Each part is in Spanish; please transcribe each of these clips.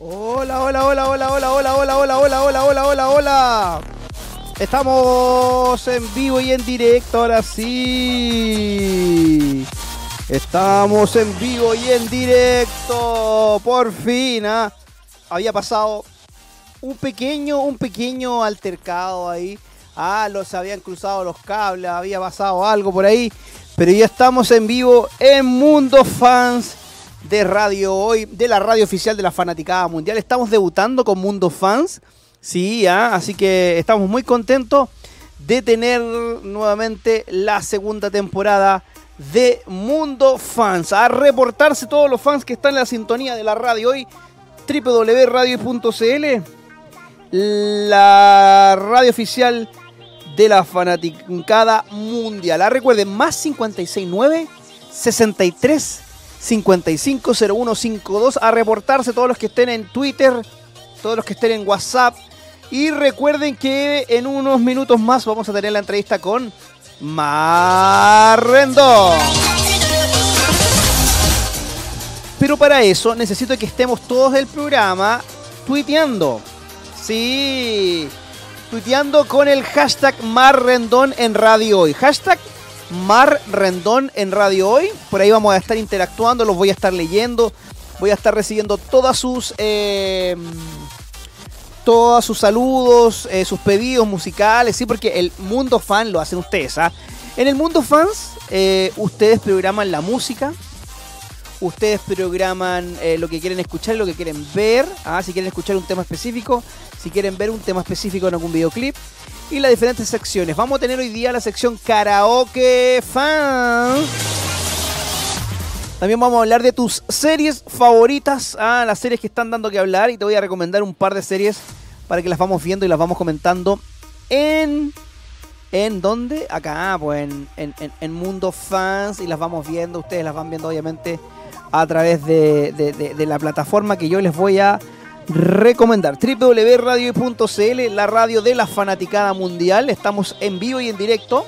Hola, hola, hola, hola, hola, hola, hola, hola, hola, hola, hola, hola, hola. Estamos en vivo y en directo ahora sí. Estamos en vivo y en directo. Por fin, ¿ah? había pasado un pequeño, un pequeño altercado ahí. Ah, los habían cruzado los cables, había pasado algo por ahí. Pero ya estamos en vivo en Mundo Fans de Radio Hoy, de la radio oficial de la Fanaticada Mundial. Estamos debutando con Mundo Fans. Sí, ¿ah? así que estamos muy contentos de tener nuevamente la segunda temporada de Mundo Fans. A reportarse todos los fans que están en la sintonía de la radio hoy, www.radio.cl, la radio oficial de la fanaticada mundial. Ah, recuerden, más 569 63 550152 a reportarse todos los que estén en Twitter, todos los que estén en WhatsApp. Y recuerden que en unos minutos más vamos a tener la entrevista con Marrendo. Pero para eso necesito que estemos todos del programa tuiteando. Sí, tuiteando con el hashtag Marrendón en Radio Hoy. Hashtag Mar Rendón en Radio Hoy. Por ahí vamos a estar interactuando, los voy a estar leyendo. Voy a estar recibiendo todas sus. Eh, todos sus saludos, eh, sus pedidos musicales, sí, porque el mundo fan lo hacen ustedes, ¿ah? En el mundo fans, eh, ustedes programan la música, ustedes programan lo que quieren escuchar lo que quieren ver, ¿ah? si quieren escuchar un tema específico, si quieren ver un tema específico en algún videoclip y las diferentes secciones. Vamos a tener hoy día la sección Karaoke Fan. También vamos a hablar de tus series favoritas, ah, las series que están dando que hablar y te voy a recomendar un par de series para que las vamos viendo y las vamos comentando en... ¿En dónde? Acá, pues en, en, Mundo Fans y las vamos viendo, ustedes las van viendo obviamente a través de, de la plataforma que yo les voy a recomendar. www.radio.cl, la radio de la fanaticada mundial. Estamos en vivo y en directo.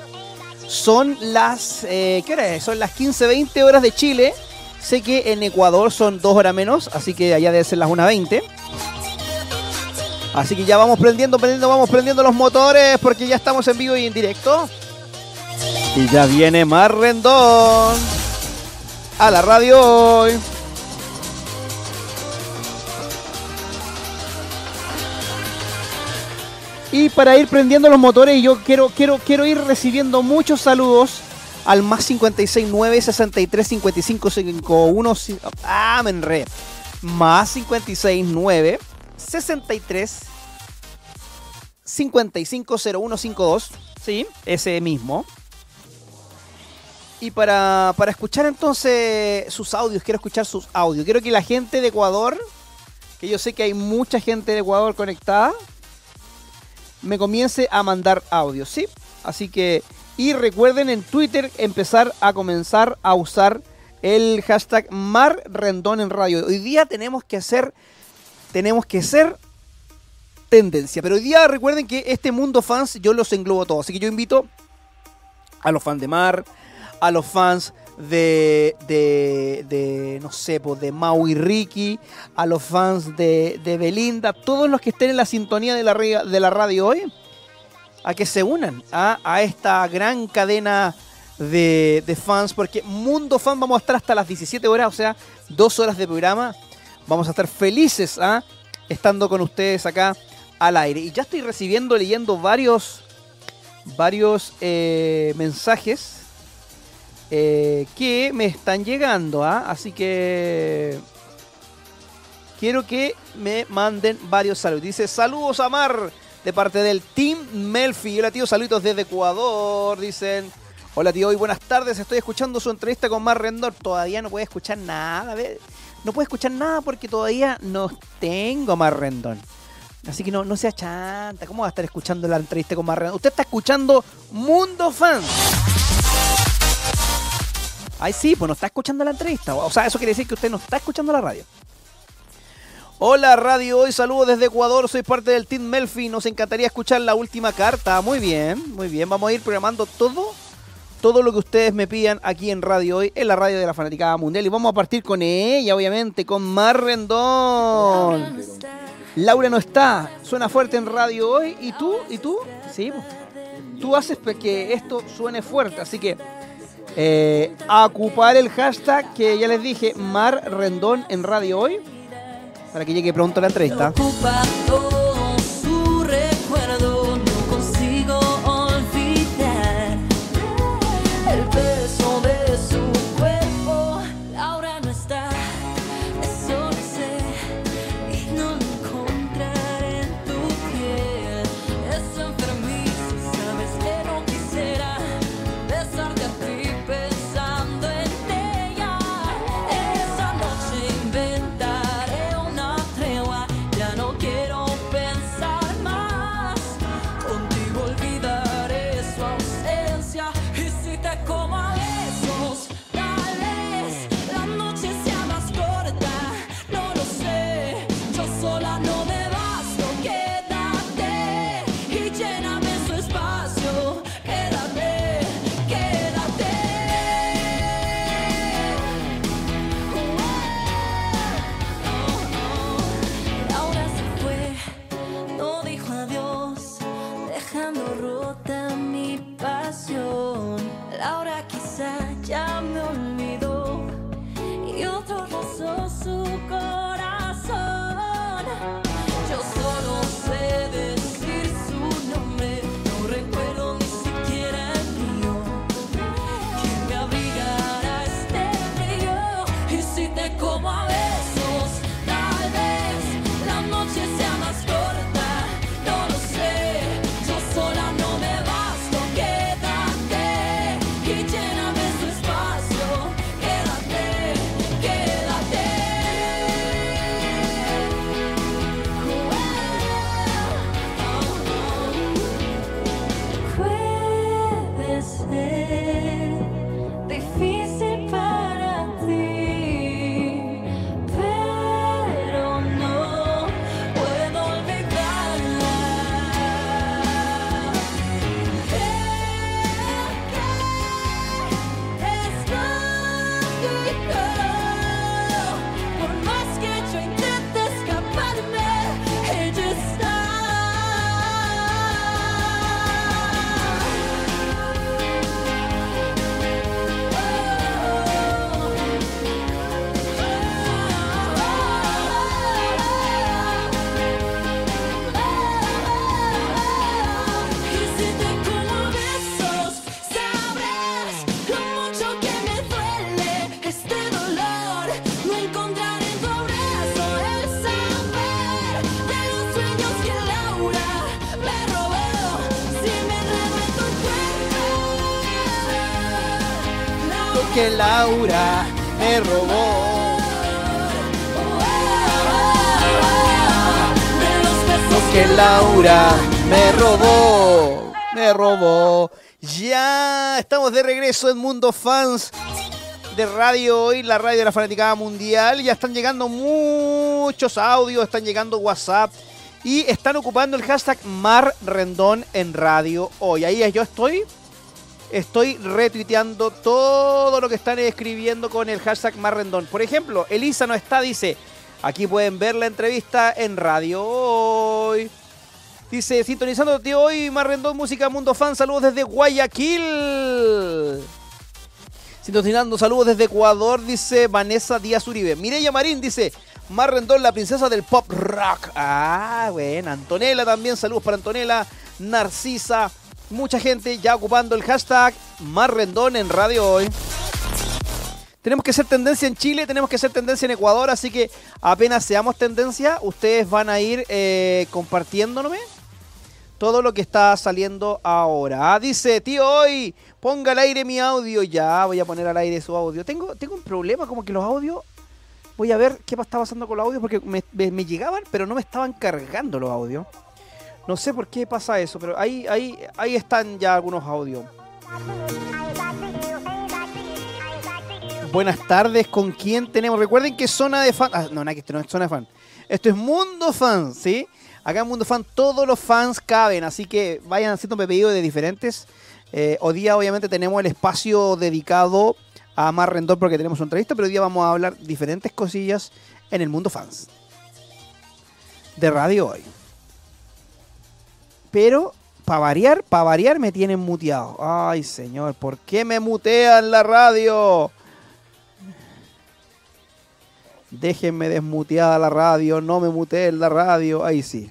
Son las. Eh, ¿Qué? Son las 15-20 horas de Chile. Sé que en Ecuador son dos horas menos, así que allá debe ser las 1.20. Así que ya vamos prendiendo, prendiendo, vamos prendiendo los motores porque ya estamos en vivo y en directo. Y ya viene más rendón a la radio hoy. Y para ir prendiendo los motores, yo quiero, quiero, quiero ir recibiendo muchos saludos al más 569 63 55 51 ah me enredé. Más 569 63 55 0152 sí ese mismo. Y para, para escuchar entonces sus audios quiero escuchar sus audios. Quiero que la gente de Ecuador que yo sé que hay mucha gente de Ecuador conectada me comience a mandar audio, ¿sí? Así que, y recuerden en Twitter empezar a comenzar a usar el hashtag Mar Rendón en radio. Hoy día tenemos que hacer, tenemos que ser tendencia. Pero hoy día recuerden que este mundo fans yo los englobo todos. Así que yo invito a los fans de Mar, a los fans de, de, de no sé, pues de Maui Ricky, a los fans de, de, Belinda, todos los que estén en la sintonía de la, de la radio hoy, a que se unan a, a esta gran cadena de, de, fans, porque Mundo Fan vamos a estar hasta las 17 horas, o sea, dos horas de programa. Vamos a estar felices ¿ah? estando con ustedes acá al aire. Y ya estoy recibiendo, leyendo varios, varios eh, mensajes eh, que me están llegando, ¿ah? así que quiero que me manden varios saludos. Dice saludos a Mar de parte del Team Melfi. Hola tío, saludos desde Ecuador. Dicen, hola tío, hoy buenas tardes. Estoy escuchando su entrevista con Mar Rendor. Todavía no puede escuchar nada. No puede escuchar nada porque todavía no tengo Mar Rendón. Así que no, no sea chanta. ¿Cómo va a estar escuchando la entrevista con Mar Rendón? Usted está escuchando Mundo Fans. Ay, sí, pues no está escuchando la entrevista. O sea, eso quiere decir que usted no está escuchando la radio. Hola Radio Hoy, saludos desde Ecuador, soy parte del Team Melfi, nos encantaría escuchar la última carta. Muy bien, muy bien, vamos a ir programando todo, todo lo que ustedes me pidan aquí en Radio Hoy, en la radio de la Fanaticada Mundial. Y vamos a partir con ella, obviamente, con Mar Rendón. Laura no está, suena fuerte en radio hoy. ¿Y tú? ¿Y tú? Sí, pues. tú haces que esto suene fuerte. Así que eh, a ocupar el hashtag que ya les dije, Mar Rendón en radio hoy, para que llegue pronto la entrevista. como a Laura me robó. Que Laura me robó, me robó. Ya estamos de regreso en Mundo Fans de Radio Hoy, la radio de la Fanaticada Mundial. Ya están llegando muchos audios, están llegando WhatsApp y están ocupando el hashtag Mar Rendón en Radio Hoy. Ahí yo estoy estoy retuiteando todo lo que están escribiendo con el hashtag Marrendón. Por ejemplo, Elisa no está, dice, aquí pueden ver la entrevista en Radio Hoy. Dice, sintonizando tío hoy, Marrendón, Música Mundo Fan, saludos desde Guayaquil. Sintonizando, saludos desde Ecuador, dice Vanessa Díaz Uribe. Mireya Marín dice, Marrendón, la princesa del pop rock. Ah, bueno, Antonella también, saludos para Antonella, Narcisa, mucha gente ya ocupando el hashtag más rendón en radio hoy. Tenemos que ser tendencia en Chile, tenemos que ser tendencia en Ecuador, así que apenas seamos tendencia, ustedes van a ir eh, compartiéndome todo lo que está saliendo ahora. Ah, dice, tío, hoy ponga al aire mi audio. Ya, voy a poner al aire su audio. Tengo, tengo un problema, como que los audios... Voy a ver qué está pasando con los audios porque me llegaban, pero no me estaban cargando los audios. No sé por qué pasa eso, pero ahí, ahí, ahí están ya algunos audios. Buenas tardes, ¿con quién tenemos? Recuerden que zona de fan. Ah, no, no, esto no es zona de fan. Esto es Mundo Fan, ¿sí? Acá en Mundo Fan todos los fans caben, así que vayan haciendo pedidos de diferentes. Eh, hoy día, obviamente, tenemos el espacio dedicado a Mar Rendón porque tenemos una entrevista, pero hoy día vamos a hablar diferentes cosillas en el Mundo Fans. de Radio Hoy. Pero, para variar, para variar me tienen muteado. Ay, señor, ¿por qué me mutean la radio? Déjenme desmuteada la radio, no me muteen la radio. Ahí sí.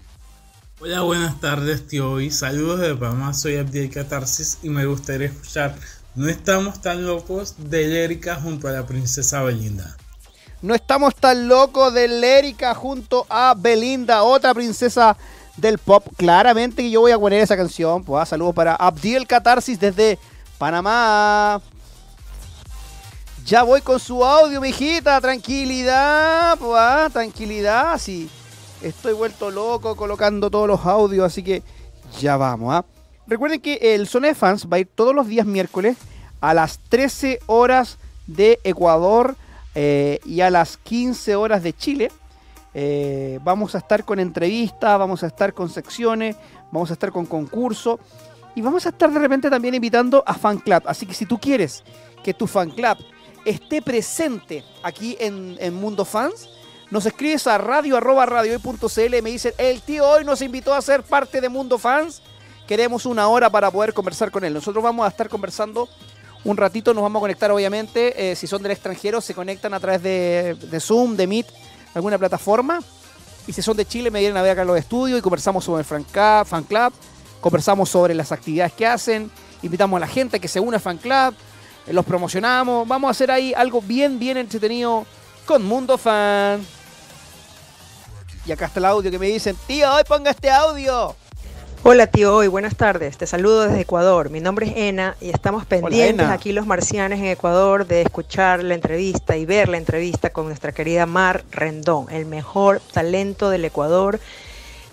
Hola, buenas tardes, tío. Hoy saludos de Panamá. Soy Abdiel Catarsis y me gustaría escuchar No estamos tan locos de Lérica junto a la princesa Belinda. No estamos tan locos de Lérica junto a Belinda, otra princesa del pop. Claramente que yo voy a poner esa canción. Pues, ah, saludos para Abdiel Catarsis desde Panamá. Ya voy con su audio, mijita. Tranquilidad, pues, ah, tranquilidad. Sí, estoy vuelto loco colocando todos los audios, así que ya vamos. ¿ah? Recuerden que el Zona de Fans va a ir todos los días miércoles a las 13 horas de Ecuador eh, y a las 15 horas de Chile. Eh, vamos a estar con entrevistas, vamos a estar con secciones, vamos a estar con concurso y vamos a estar de repente también invitando a Fan Club. Así que si tú quieres que tu Fan Club esté presente aquí en, Mundo Fans, nos escribes a radio arroba y me dicen, el tío hoy nos invitó a ser parte de Mundo Fans, queremos una hora para poder conversar con él. Nosotros vamos a estar conversando un ratito, nos vamos a conectar obviamente, eh, si son del extranjero se conectan a través de, Zoom, de Meet, alguna plataforma, y si son de Chile me vienen a ver acá en los estudios y conversamos sobre el fan club, conversamos sobre las actividades que hacen, invitamos a la gente que se une al fan club, eh, los promocionamos. Vamos a hacer ahí algo bien, bien entretenido con Mundo Fan. Y acá está el audio que me dicen, tío, hoy ponga este audio. Hola tío, hoy buenas tardes, te saludo desde Ecuador, mi nombre es Ena y estamos pendientes aquí los marcianos en Ecuador de escuchar la entrevista y ver la entrevista con nuestra querida Mar Rendón, el mejor talento del Ecuador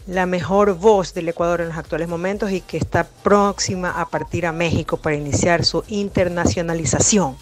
la mejor voz del Ecuador en los actuales momentos y que está próxima a partir a México para iniciar su internacionalización.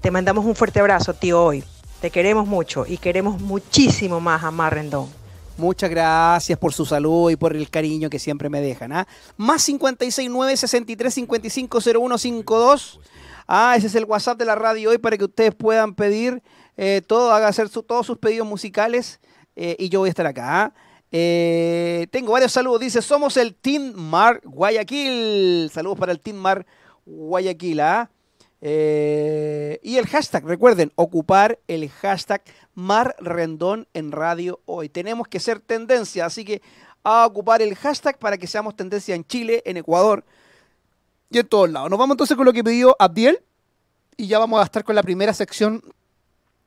Te mandamos un fuerte abrazo, tío, hoy. Te queremos mucho y queremos muchísimo más a Mar Rendón. Muchas gracias por su salud y por el cariño que siempre me dejan. ¿ah? Más 569 63 55 0152. Ah, ese es el WhatsApp de la radio hoy para que ustedes puedan pedir eh, todo, haga hacer todos sus pedidos musicales eh, y yo voy a estar acá. ¿ah? Eh, tengo varios saludos. Dice, somos el Team Mar Guayaquil. Saludos para el Team Mar Guayaquil. ¿ah? Eh, y el hashtag, recuerden, ocupar el hashtag Mar Rendón en radio hoy. Tenemos que ser tendencia, así que a ocupar el hashtag para que seamos tendencia en Chile, en Ecuador y en todos lados. Nos vamos entonces con lo que pidió Abdiel y ya vamos a estar con la primera sección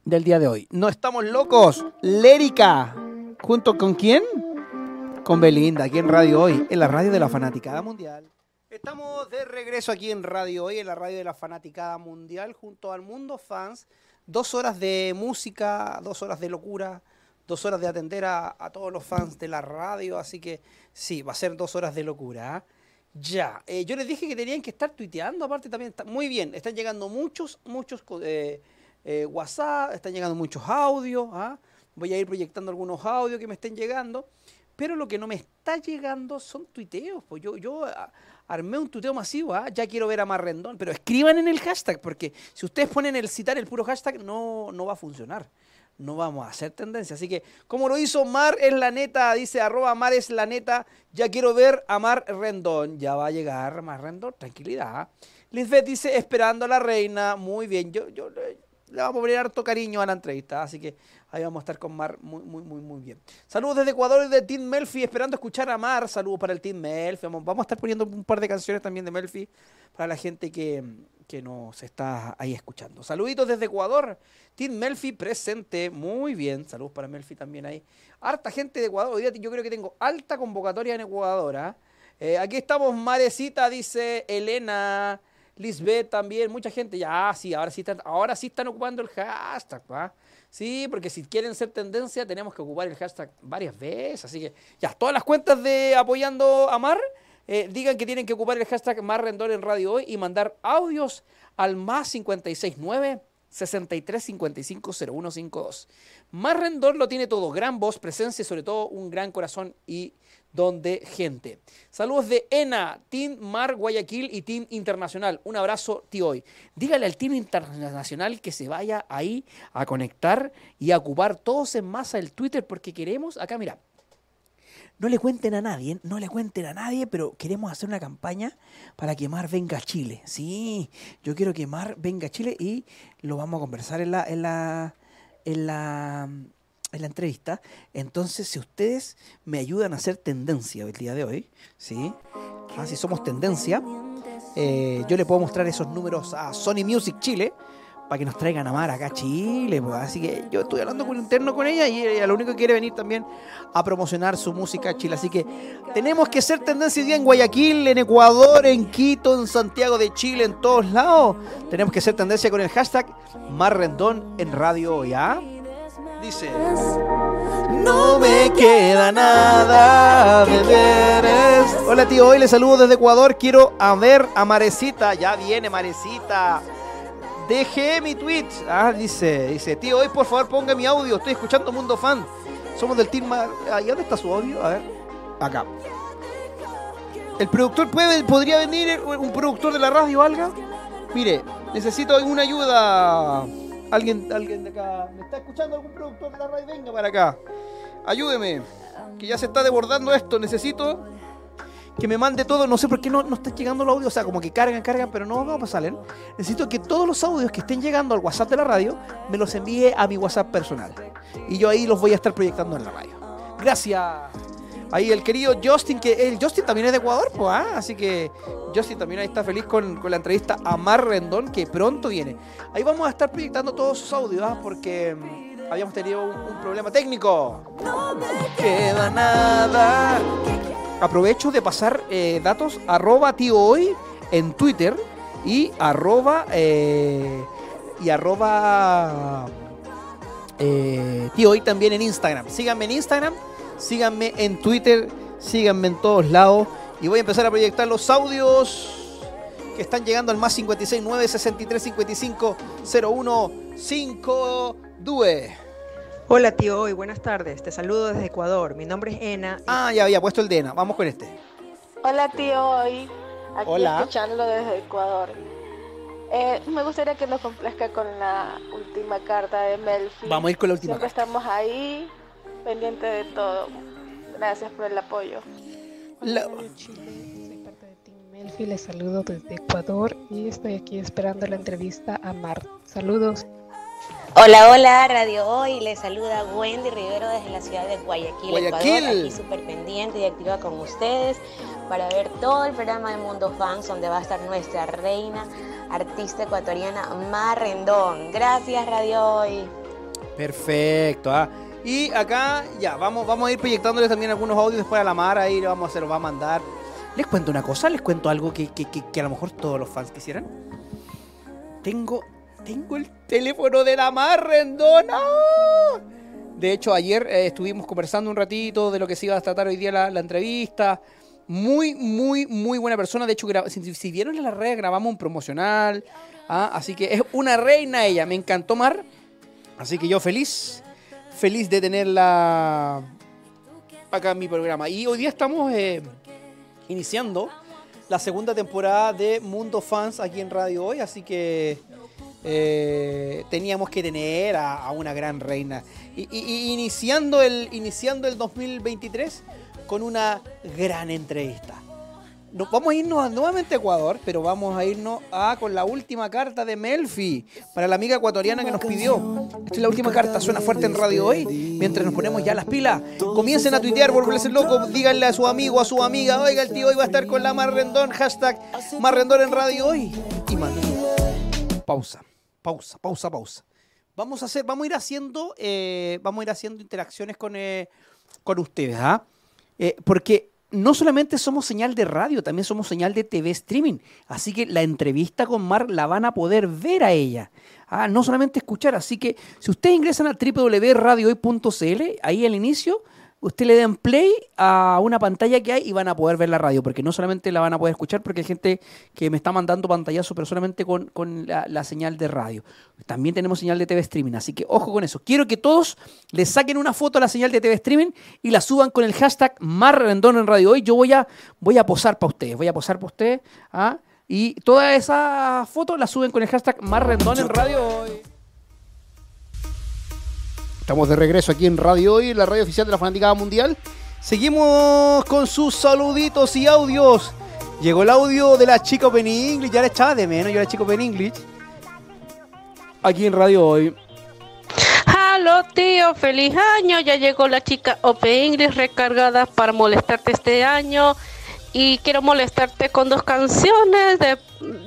del día de hoy. No estamos locos, Lérica. ¿Junto con quién? Con Belinda, aquí en Radio Hoy, en la radio de la Fanaticada Mundial. Estamos de regreso aquí en Radio Hoy, en la radio de la Fanaticada Mundial, junto al Mundo Fans. Dos horas de música, dos horas de locura, dos horas de atender a, todos los fans de la radio. Así que sí, va a ser dos horas de locura. ¿ah? Ya, eh, yo les dije que tenían que estar tuiteando, aparte también está muy bien, están llegando muchos, muchos eh, eh, WhatsApp, están llegando muchos audios. ¿ah? voy a ir proyectando algunos audios que me estén llegando, pero lo que no me está llegando son tuiteos. Pues yo, yo ah, armé un tuiteo masivo, ¿ah? ya quiero ver a Marrendón, pero escriban en el hashtag, porque si ustedes ponen el citar el puro hashtag, no, no va a funcionar. No vamos a hacer tendencia. Así que, como lo hizo Mar es la neta, dice arroba Mar es la neta, ya quiero ver a Mar Rendón. Ya va a llegar Mar Rendón, tranquilidad. Lisbeth dice, esperando a la reina. Muy bien, yo, yo le vamos a poner harto cariño a la entrevista, así que Ahí vamos a estar con Mar muy, muy, muy, muy bien. Saludos desde Ecuador y de Team Melfi, esperando escuchar a Mar. Saludos para el Team Melfi. Vamos, a estar poniendo un par de canciones también de Melfi para la gente que, que nos está ahí escuchando. Saluditos desde Ecuador. Team Melfi presente. Muy bien. Saludos para Melfi también ahí. Harta gente de Ecuador. Hoy yo creo que tengo alta convocatoria en Ecuador. ¿ah? Eh, aquí estamos, Marecita, dice Elena. Lisbeth también, mucha gente. Ya, sí, ahora sí están, ahora sí están ocupando el hashtag. ¿va? Sí, porque si quieren ser tendencia tenemos que ocupar el hashtag varias veces. Así que ya, todas las cuentas de apoyando a Mar, eh, digan que tienen que ocupar el hashtag Mar Rendón en Radio Hoy y mandar audios al más 569 6355 0152. Mar Rendón lo tiene todo, gran voz, presencia y sobre todo un gran corazón y donde gente. Saludos de ENA, Team Mar Guayaquil y Team Internacional. Un abrazo, tío hoy. Dígale al Team Internacional que se vaya ahí a conectar y a ocupar todos en masa el Twitter porque queremos, acá mira, no le cuenten a nadie, no le cuenten a nadie, pero queremos hacer una campaña para que Mar venga a Chile. Sí, yo quiero que Mar venga a Chile y lo vamos a conversar en la, en la, en la, en la entrevista. Entonces, si ustedes me ayudan a hacer tendencia el día de hoy, ¿sí? Ah, si somos tendencia, eh, yo le puedo mostrar esos números a Sony Music Chile para que nos traigan a Mar acá a Chile. Pues. Así que yo estoy hablando con interno con ella y ella lo único que quiere venir también a promocionar su música a Chile. Así que tenemos que ser tendencia hoy día en Guayaquil, en Ecuador, en Quito, en Santiago de Chile, en todos lados. Tenemos que ser tendencia con el hashtag Mar Rendón en radio, ¿ya? Dice. No me queda nada de ver. Hola tío, hoy le saludo desde Ecuador. Quiero a ver a Marecita. Ya viene Marecita. Dejé mi tweet. Ah, dice, dice, tío, hoy por favor ponga mi audio. Estoy escuchando Mundo Fan. Somos del team. ¿Y dónde está su audio? A ver. Acá. ¿El productor puede, podría venir un productor de la radio algo? Mire, necesito alguna ayuda. Alguien, alguien de acá. ¿Me está escuchando algún productor de la radio? Venga para acá. Ayúdeme. Que ya se está desbordando esto. Necesito que me mande todo. No sé por qué no, no está llegando el audio. O sea, como que cargan, cargan, pero no a pasar. Necesito que todos los audios que estén llegando al WhatsApp de la radio me los envíe a mi WhatsApp personal. Y yo ahí los voy a estar proyectando en la radio. Gracias. Ahí el querido Justin, que el Justin también es de Ecuador, pues, ¿ah? así que Justin también ahí está feliz con, la entrevista a Mar Rendón, que pronto viene. Ahí vamos a estar proyectando todos sus audios, ¿ah? porque mm, habíamos tenido un, problema técnico. No me queda nada aprovecho de pasar eh, datos arroba tío hoy en Twitter y arroba eh, y arroba eh, tío hoy también en Instagram. Síganme en Instagram, síganme en Twitter, síganme en todos lados y voy a empezar a proyectar los audios que están llegando al más 56 9 63 55 01 52. Hola tío Hoy, buenas tardes. Te saludo desde Ecuador. Mi nombre es Ena. Ah, ya había puesto el de Ena. Vamos con este. Hola tío Hoy. Aquí Hola. escuchándolo desde Ecuador. Eh, me gustaría que nos complazca con la última carta de Melfi. Vamos a ir con la última Siempre estamos ahí, pendiente de todo. Gracias por el apoyo. Hola, Chile. Soy parte de Team Melfi. Les saludo desde Ecuador y estoy aquí esperando la entrevista a Mar. Saludos. Hola, hola, Radio Hoy. Les saluda Wendy Rivero desde la ciudad de Guayaquil, Ecuador. Aquí súper pendiente y activa con ustedes para ver todo el programa de Mundo Fans, donde va a estar nuestra reina, artista ecuatoriana Mar Rendón. Gracias, Radio Hoy. Perfecto. ¿ah? Y acá, ya, vamos, vamos a ir proyectándoles también algunos audios después a la Mar. Ahí vamos a hacer, va a mandar. Les cuento una cosa, les cuento algo que, que, que a lo mejor todos los fans quisieran. Tengo tengo el teléfono de la Mar Rendona. De hecho, ayer eh, estuvimos conversando un ratito de lo que se iba a tratar hoy día la, entrevista. Muy, muy, muy buena persona. De hecho, si, vieron en la red, grabamos un promocional. ¿ah? Así que es una reina ella. Me encantó Mar. Así que yo feliz, feliz de tenerla acá en mi programa. Y hoy día estamos eh, iniciando la segunda temporada de Mundo Fans aquí en Radio Hoy. Así que eh, teníamos que tener a, una gran reina. Y, iniciando, el, iniciando el 2023 con una gran entrevista. Nos, vamos a irnos nuevamente a Ecuador, pero vamos a irnos a, con la última carta de Melfi para la amiga ecuatoriana que nos pidió. Esta es la última carta, suena fuerte en radio hoy. Mientras nos ponemos ya las pilas, comiencen a tuitear, volverse loco, díganle a su amigo, a su amiga, oiga, el tío hoy va a estar con la Marrendón, hashtag Marrendón en radio hoy. Y. Pausa pausa, pausa, pausa. Vamos a hacer, vamos a ir haciendo, eh, vamos a ir haciendo interacciones con, eh, con ustedes, ¿ah? Eh, porque no solamente somos señal de radio, también somos señal de TV streaming. Así que la entrevista con Mar la van a poder ver a ella. Ah, no solamente escuchar. Así que si ustedes ingresan a www.radiohoy.cl, ahí al inicio usted le den play a una pantalla que hay y van a poder ver la radio, porque no solamente la van a poder escuchar, porque hay gente que me está mandando pantallazo, pero solamente con, la, señal de radio. También tenemos señal de TV streaming, así que ojo con eso. Quiero que todos le saquen una foto a la señal de TV streaming y la suban con el hashtag más en radio hoy. Yo voy a, voy a posar para ustedes, voy a posar para ustedes. ¿ah? Y todas esas fotos las suben con el hashtag más en radio hoy. Estamos de regreso aquí en Radio Hoy, la radio oficial de la Fanaticada Mundial. Seguimos con sus saluditos y audios. Llegó el audio de la chica Open English. Ya le echaba de menos yo la chica Open English. Aquí en Radio Hoy. Halo tío, feliz año. Ya llegó la chica Open English recargada para molestarte este año. Y quiero molestarte con dos canciones.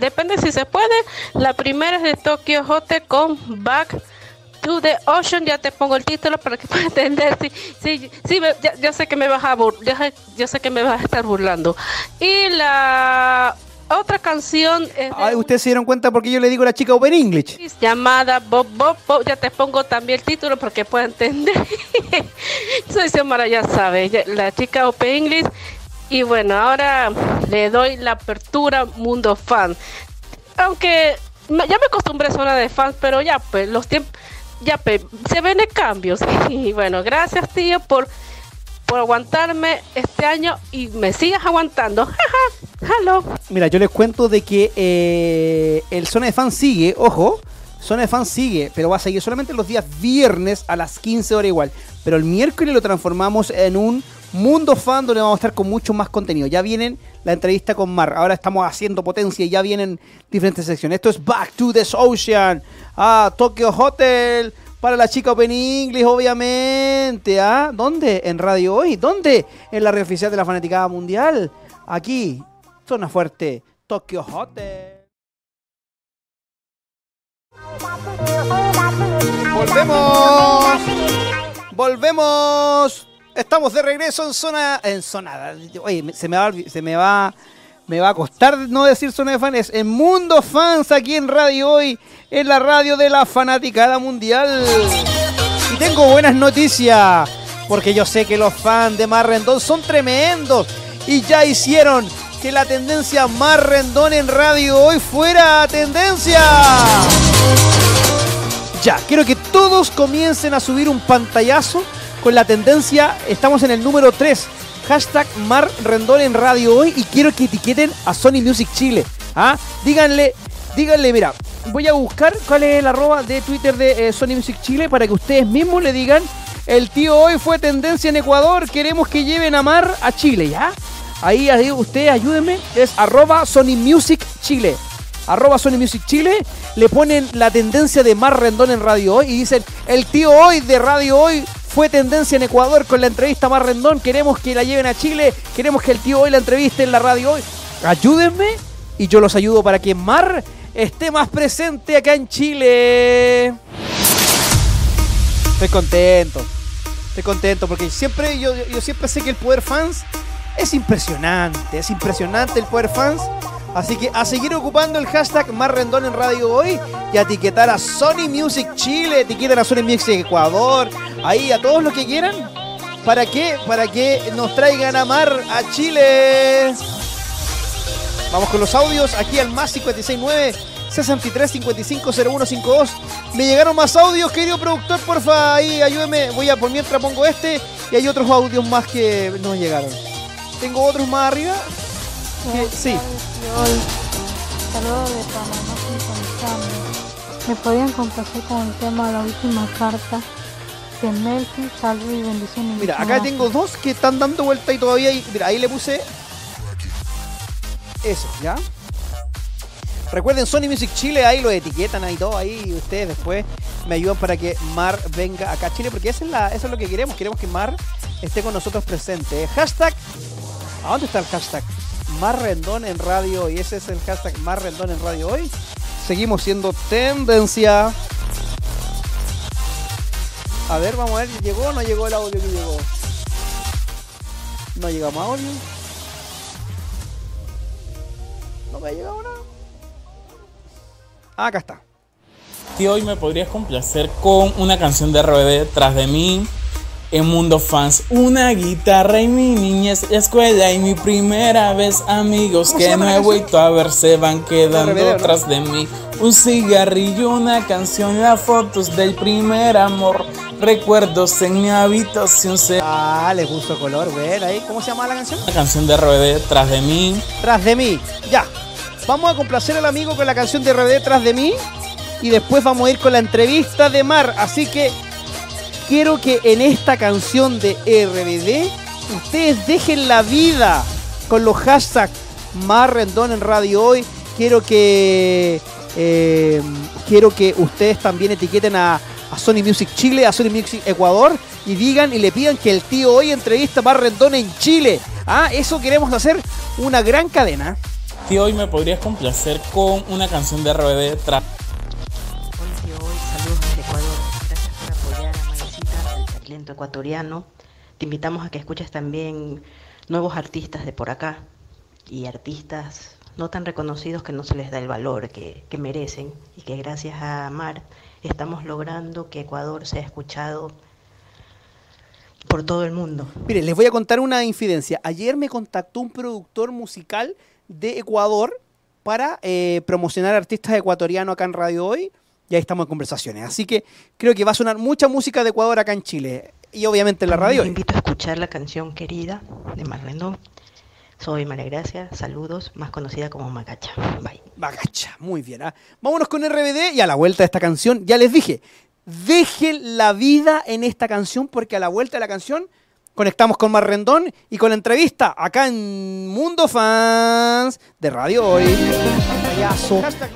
depende si se puede. La primera es de Tokyo Hotel con Back to the Ocean, ya te pongo el título para que puedas entender. Sí, sí, sí ya, sé que me vas a yo sé que me vas a estar burlando. Y la otra canción es Ay, ustedes se dieron cuenta porque yo le digo a la chica Open English. Llamada Bob Bob Bob, ya te pongo también el título para que pueda entender. Soy Xiomara, ya sabes, la chica Open English. Y bueno, ahora le doy la apertura Mundo Fan. Aunque ya me acostumbré a zona de fans, pero ya pues los tiempos ya se ven cambios. Y bueno, gracias tío por, por aguantarme este año y me sigas aguantando. Hello. Mira, yo les cuento de que eh, el Zona de Fan sigue, ojo, Zona de Fan sigue, pero va a seguir solamente los días viernes a las 15 horas igual. Pero el miércoles lo transformamos en un Mundo Fan donde vamos a estar con mucho más contenido. Ya vienen la entrevista con Mar. Ahora estamos haciendo potencia y ya vienen diferentes secciones. Esto es Back to the Ocean. Ah, Tokyo Hotel. Para la chica Open English, obviamente. ¿Ah? ¿Dónde? En Radio Hoy. ¿Dónde? En la red oficial de la Fanaticada Mundial. Aquí. Zona Fuerte. Tokyo Hotel. Volvemos. Volvemos. Estamos de regreso en zona. En zona. Oye, se me va, se me va, me va a costar no decir zona de fans. En Mundo Fans aquí en Radio Hoy, en la radio de la fanaticada mundial. Y tengo buenas noticias, porque yo sé que los fans de Mar Rendón son tremendos y ya hicieron que la tendencia Mar Rendón en Radio Hoy fuera tendencia. Ya, quiero que todos comiencen a subir un pantallazo con la tendencia, estamos en el número 3. Hashtag Mar Rendón en Radio Hoy y quiero que etiqueten a Sony Music Chile. ¿ah? Díganle, díganle, mira, voy a buscar cuál es el arroba de Twitter de eh, Sony Music Chile para que ustedes mismos le digan, el tío hoy fue tendencia en Ecuador, queremos que lleven a Mar a Chile, ¿ya? Ahí, ahí ustedes ayúdenme, es arroba Sony Music Chile arroba Sony Music Chile, le ponen la tendencia de Mar Rendón en Radio Hoy y dicen, el tío hoy de Radio Hoy fue tendencia en Ecuador con la entrevista más rendón. Queremos que la lleven a Chile. Queremos que el tío hoy la entreviste en la radio hoy. Ayúdenme y yo los ayudo para que Mar esté más presente acá en Chile. Estoy contento. Estoy contento porque siempre yo, yo siempre sé que el poder fans es impresionante. Es impresionante el poder fans. Así que a seguir ocupando el hashtag más rendón en radio hoy y a etiquetar a Sony Music Chile, etiqueten a Sony Music Ecuador, ahí a todos los que quieran. ¿Para qué? Para que nos traigan a Mar a Chile. Vamos con los audios aquí al más 569 63 55 0152. Me llegaron más audios, querido productor, porfa, ahí ayúdeme. Voy a por mientras pongo este y hay otros audios más que nos llegaron. Tengo otros más arriba. Sí hoy. Saludos de Panamá sintonizando. ¿Me podían complacer con el tema de la última carta? De Melfi, salud y bendiciones. Mira, acá tengo dos que están dando vuelta y todavía. mira, ahí le puse. Eso, ¿ya? Recuerden, Sony Music Chile, ahí lo etiquetan ahí todo, ahí ustedes después me ayudan para que Mar venga acá a Chile, porque es la, eso es lo que queremos, queremos que Mar esté con nosotros presente. Hashtag, ¿a dónde está el hashtag? Más Rendón en Radio y ese es el hashtag Más Rendón en Radio hoy. Seguimos siendo tendencia. A ver, vamos a ver, ¿llegó o no llegó el audio que llegó? No llegamos a audio. No me ha llegado nada. Ah, acá está. Y hoy me podrías complacer con una canción de RBD tras de mí en Mundo Fans. Una guitarra y mi niñez, escuela y mi primera vez. Amigos que no he vuelto a ver se van quedando tras de mí. Un cigarrillo, una canción, las fotos del primer amor. Recuerdos en mi habitación. Se... Ah, le puso color, bueno, ahí. ¿Cómo se llama la canción? La canción de RBD, Tras de mí. Tras de mí, ya. Vamos a complacer al amigo con la canción de RBD, Tras de mí. Y después vamos a ir con la entrevista de Mar. Así que quiero que en esta canción de RBD Ustedes dejen la vida con los hashtags más rendón en radio hoy. Quiero que eh, quiero que ustedes también etiqueten a, Sony Music Chile, a Sony Music Ecuador y digan y le pidan que el tío hoy entrevista más rendón en Chile. Ah, eso queremos hacer una gran cadena. Tío, hoy me podrías complacer con una canción de RBD Ecuatoriano. Te invitamos a que escuches también nuevos artistas de por acá y artistas no tan reconocidos que no se les da el valor que, merecen y que gracias a Mar estamos logrando que Ecuador sea escuchado por todo el mundo. Mire, les voy a contar una infidencia. Ayer me contactó un productor musical de Ecuador para eh, promocionar artistas ecuatorianos acá en Radio Hoy. Y ahí estamos en conversaciones. Así que creo que va a sonar mucha música de Ecuador acá en Chile. Y obviamente en la radio. Te invito a escuchar la canción querida de Marlene soy María Gracia, saludos, más conocida como Magacha. Bye. Magacha, muy bien. ¿ah? Vámonos con RBD y a la vuelta de esta canción, ya les dije, dejen la vida en esta canción porque a la vuelta de la canción conectamos con Marrendón y con la entrevista acá en Mundo Fans de Radio Hoy.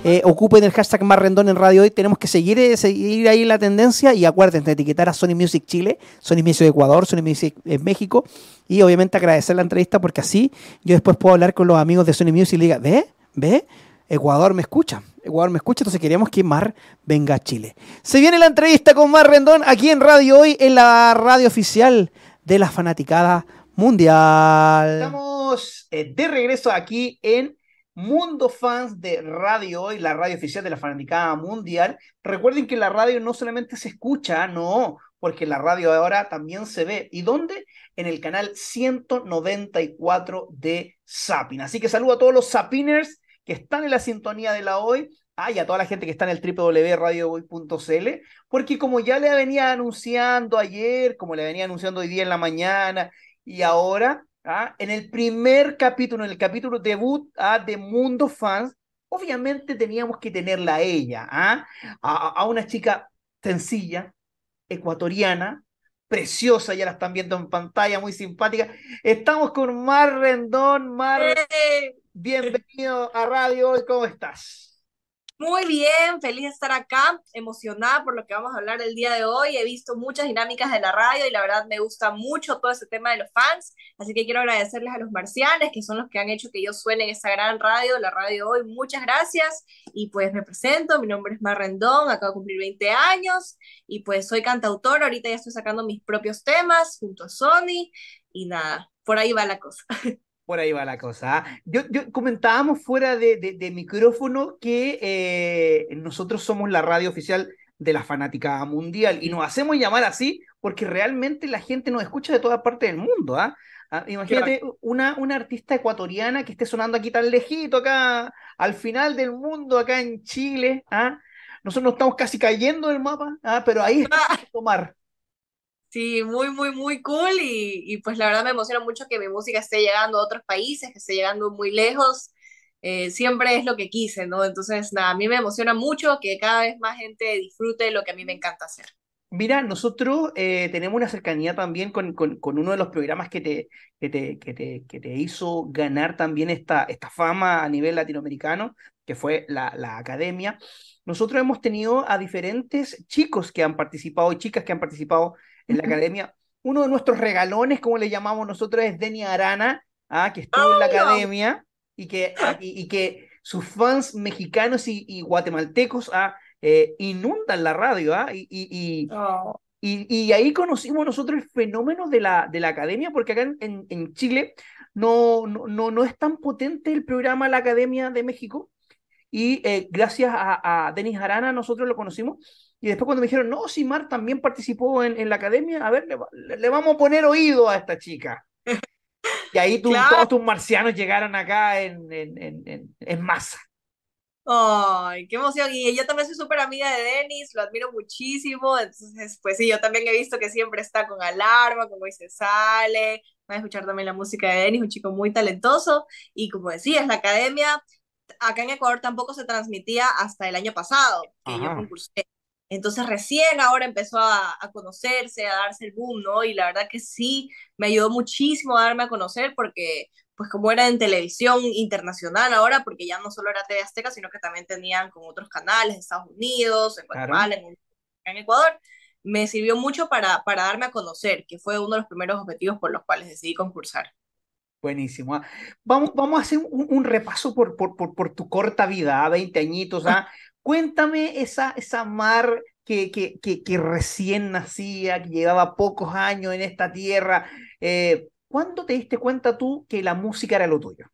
Eh, ocupen el hashtag Marrendón en Radio Hoy. Tenemos que seguir, eh, seguir ahí la tendencia y acuérdense de etiquetar a Sony Music Chile, Sony Music Ecuador, Sony Music México y obviamente agradecer la entrevista porque así yo después puedo hablar con los amigos de Sony Music y le diga, ve, ve, Ecuador me escucha. Ecuador me escucha, entonces queremos que Mar venga a Chile. Se viene la entrevista con Mar Rendón aquí en Radio Hoy, en la radio oficial de la fanaticada mundial. Estamos eh, de regreso aquí en Mundo Fans de Radio Hoy, la radio oficial de la fanaticada mundial. Recuerden que la radio no solamente se escucha, no, porque la radio ahora también se ve. ¿Y dónde? En el canal 194 de Sapin. Así que saludo a todos los Sapiners que están en la sintonía de la hoy Ah, y a toda la gente que está en el www.radioboy.cl, porque como ya le venía anunciando ayer, como le venía anunciando hoy día en la mañana y ahora, ¿ah? en el primer capítulo, en el capítulo debut ¿ah? de Mundo Fans, obviamente teníamos que tenerla a ella, ¿ah? a, una chica sencilla, ecuatoriana, preciosa, ya la están viendo en pantalla, muy simpática. Estamos con Mar Rendón. Mar, ¡Eh! bienvenido a Radio Hoy, ¿cómo estás? Muy bien, feliz de estar acá, emocionada por lo que vamos a hablar el día de hoy. He visto muchas dinámicas de la radio y la verdad me gusta mucho todo ese tema de los fans. Así que quiero agradecerles a los marcianes, que son los que han hecho que yo suene en esta gran radio, la radio hoy. Muchas gracias. Y pues me presento, mi nombre es Mar Rendón, acabo de cumplir 20 años y pues soy cantautora. Ahorita ya estoy sacando mis propios temas junto a Sony y nada, por ahí va la cosa. Por ahí va la cosa. ¿ah? Yo, comentábamos fuera de, micrófono que eh, nosotros somos la radio oficial de la fanática mundial y nos hacemos llamar así porque realmente la gente nos escucha de toda parte del mundo. ¿ah? ah imagínate una, una artista ecuatoriana que esté sonando aquí tan lejito, acá al final del mundo, acá en Chile. ¿ah? Nosotros nos estamos casi cayendo del mapa, ¿ah? pero ahí está Tomar. Sí, muy, muy, muy cool y, pues la verdad me emociona mucho que mi música esté llegando a otros países, que esté llegando muy lejos. Eh, siempre es lo que quise, ¿no? Entonces, nada, a mí me emociona mucho que cada vez más gente disfrute lo que a mí me encanta hacer. Mira, nosotros eh, tenemos una cercanía también con, con, uno de los programas que te, que te, que te, que te hizo ganar también esta, esta fama a nivel latinoamericano, que fue la, la academia. Nosotros hemos tenido a diferentes chicos que han participado y chicas que han participado en la academia. Uno de nuestros regalones, como le llamamos nosotros, es Denny Arana, ¿ah? que estuvo en la academia y que, y, que sus fans mexicanos y, guatemaltecos ¿ah? eh, inundan la radio. ¿ah? Oh. Y, y, ahí conocimos nosotros el fenómeno de la, de la academia, porque acá en, en Chile no, no, no, es tan potente el programa La Academia de México. Y eh, gracias a, a Denis Arana nosotros lo conocimos y después cuando me dijeron, no, si Mar también participó en, en la academia, a ver, le, vamos a poner oído a esta chica. Y ahí todos tus marcianos llegaron acá en, en, en, masa. Ay, qué emoción. Y yo también soy súper amiga de Denis, lo admiro muchísimo. Entonces, pues sí, yo también he visto que siempre está con alarma, como dice, sale. Voy a escuchar también la música de Denis, un chico muy talentoso. Y como decías, la academia acá en Ecuador tampoco se transmitía hasta el año pasado, que yo concursé. Entonces recién ahora empezó a, a, conocerse, a darse el boom, ¿no? Y la verdad que sí, me ayudó muchísimo a darme a conocer porque, pues como era en televisión internacional ahora, porque ya no solo era TV Azteca, sino que también tenían con otros canales, en Estados Unidos, en Guatemala, en, en, Ecuador, me sirvió mucho para, para darme a conocer, que fue uno de los primeros objetivos por los cuales decidí concursar. Buenísimo. ¿ah? Vamos, vamos a hacer un, un repaso por, por, por, por, tu corta vida, 20 ¿ah? añitos. ¿ah? Cuéntame esa, esa Mar que, que, que, recién nacía, que llevaba pocos años en esta tierra. Eh, ¿Cuándo te diste cuenta tú que la música era lo tuyo?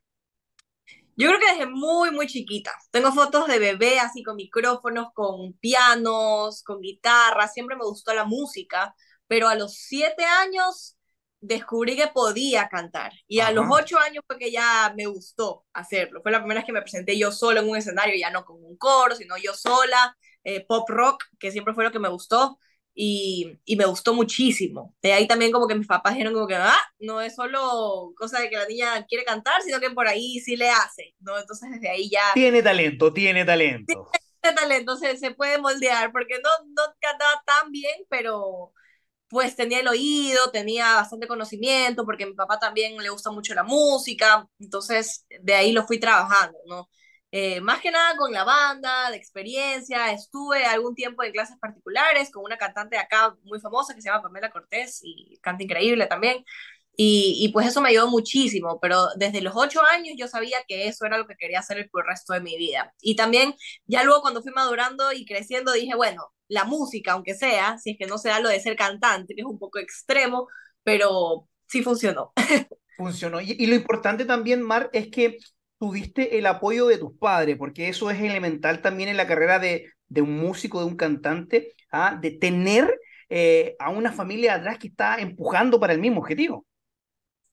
Yo creo que desde muy, muy chiquita. Tengo fotos de bebé así con micrófonos, con pianos, con guitarra. Siempre me gustó la música, pero a los siete años descubrí que podía cantar. Y a los ocho años fue que ya me gustó hacerlo. Fue la primera vez que me presenté yo solo en un escenario, ya no con un coro, sino yo sola, eh, pop rock, que siempre fue lo que me gustó. Y, y, me gustó muchísimo. De ahí también como que mis papás dijeron como que, ah, no es solo cosa de que la niña quiere cantar, sino que por ahí sí le hace, ¿no? Entonces desde ahí ya... Tiene talento, tiene talento. Tiene talento, se, se puede moldear, porque no, no cantaba tan bien, pero pues tenía el oído, tenía bastante conocimiento, porque a mi papá también le gusta mucho la música, entonces de ahí lo fui trabajando, ¿no? Eh, más que nada con la banda, de experiencia, estuve algún tiempo en clases particulares con una cantante acá muy famosa que se llama Pamela Cortés y canta increíble también. Y, y, pues eso me ayudó muchísimo, pero desde los ocho años yo sabía que eso era lo que quería hacer por el resto de mi vida. Y también ya luego cuando fui madurando y creciendo dije, bueno, la música, aunque sea, si es que no sea lo de ser cantante, que es un poco extremo, pero sí funcionó. Funcionó. Y, y lo importante también, Mar, es que tuviste el apoyo de tus padres, porque eso es elemental también en la carrera de, de un músico, de un cantante, ¿ah? de tener eh, a una familia atrás que está empujando para el mismo objetivo.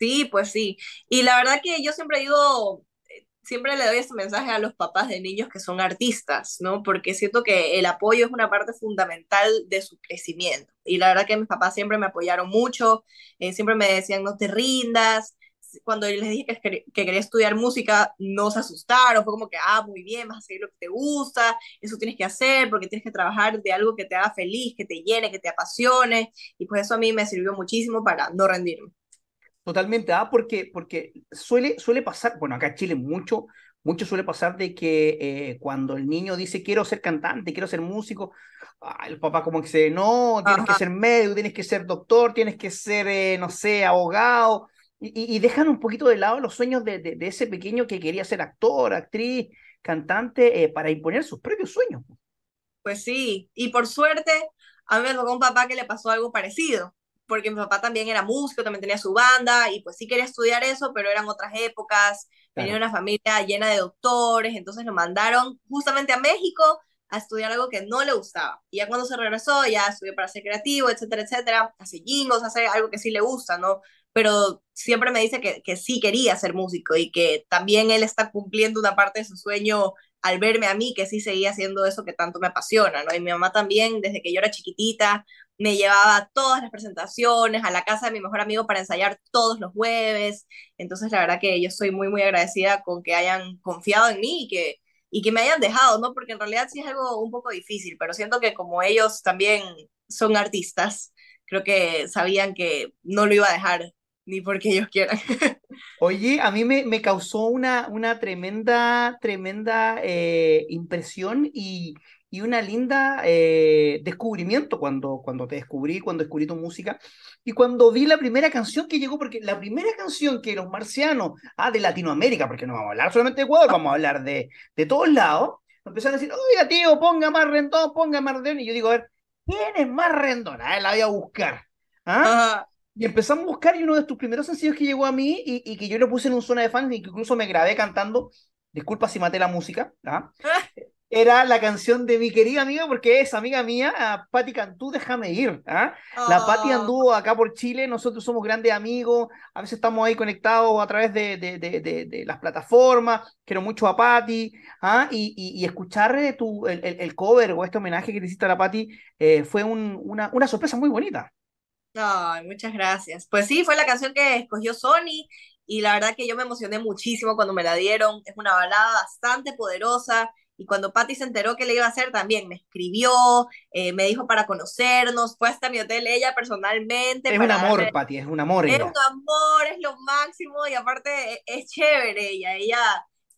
Sí, pues sí. Y la verdad que yo siempre digo, eh, siempre le doy este mensaje a los papás de niños que son artistas, ¿no? Porque siento que el apoyo es una parte fundamental de su crecimiento. Y la verdad que mis papás siempre me apoyaron mucho, eh, siempre me decían, no te rindas. Cuando yo les dije que, que, quería estudiar música, no se asustaron, fue como que, ah, muy bien, vas a seguir lo que te gusta, eso tienes que hacer porque tienes que trabajar de algo que te haga feliz, que te llene, que te apasione, y pues eso a mí me sirvió muchísimo para no rendirme. Totalmente, ah, porque, porque suele, suele pasar, bueno, acá en Chile mucho, mucho suele pasar de que eh, cuando el niño dice quiero ser cantante, quiero ser músico, ah, el papá como que dice, no, tienes Ajá. que ser médico, tienes que ser doctor, tienes que ser, eh, no sé, abogado, y, y, dejan un poquito de lado los sueños de, de, de, ese pequeño que quería ser actor, actriz, cantante, eh, para imponer sus propios sueños. Pues sí, y por suerte, a mí me tocó un papá que le pasó algo parecido porque mi papá también era músico, también tenía su banda, y pues sí quería estudiar eso, pero eran otras épocas, claro. tenía una familia llena de doctores, entonces lo mandaron justamente a México a estudiar algo que no le gustaba. Y ya cuando se regresó, ya estudió para ser creativo, etcétera, etcétera, hace jingos, hace algo que sí le gusta, ¿no? Pero siempre me dice que, que sí quería ser músico y que también él está cumpliendo una parte de su sueño al verme a mí, que sí seguía haciendo eso que tanto me apasiona, ¿no? Y mi mamá también, desde que yo era chiquitita, me llevaba a todas las presentaciones, a la casa de mi mejor amigo para ensayar todos los jueves. Entonces, la verdad que yo estoy muy, muy agradecida con que hayan confiado en mí y que, y que me hayan dejado, ¿no? Porque en realidad sí es algo un poco difícil, pero siento que como ellos también son artistas, creo que sabían que no lo iba a dejar ni porque ellos quieran. Oye, a mí me, me causó una, una tremenda, tremenda eh, impresión y, y una linda eh, descubrimiento cuando, cuando te descubrí, cuando descubrí tu música y cuando vi la primera canción que llegó, porque la primera canción que los marcianos, ah, de Latinoamérica, porque no vamos a hablar solamente de Ecuador, vamos a hablar de, de todos lados, empezaron a decir, oiga tío, ponga más rendón, ponga más rendón, y yo digo, a ver, ¿quién es más rendón? Ah, la voy a buscar. ¿Ah? Y empezamos a buscar y uno de tus primeros sencillos que llegó a mí y, y que yo lo puse en un zona de fans y que incluso me grabé cantando, disculpa si maté la música, ¿ah? era la canción de mi querida amiga, porque es amiga mía, Patti Cantú, déjame ir. ¿ah? Oh. La Patti anduvo acá por Chile, nosotros somos grandes amigos, a veces estamos ahí conectados a través de, de, de, de las plataformas, quiero mucho a Patti, ¿ah? y, y, y, escuchar eh, tu, el, el, el, cover o este homenaje que le hiciste a la Patti eh, fue un, una, una sorpresa muy bonita. Ay, muchas gracias. Pues sí, fue la canción que escogió Sony y la verdad que yo me emocioné muchísimo cuando me la dieron. Es una balada bastante poderosa y cuando Patty se enteró que le iba a hacer también me escribió, eh, me dijo para conocernos, fue hasta mi hotel ella personalmente. Es un amor, Patty, es un amor. Es un amor, es lo máximo y aparte e, es, chévere ella, ella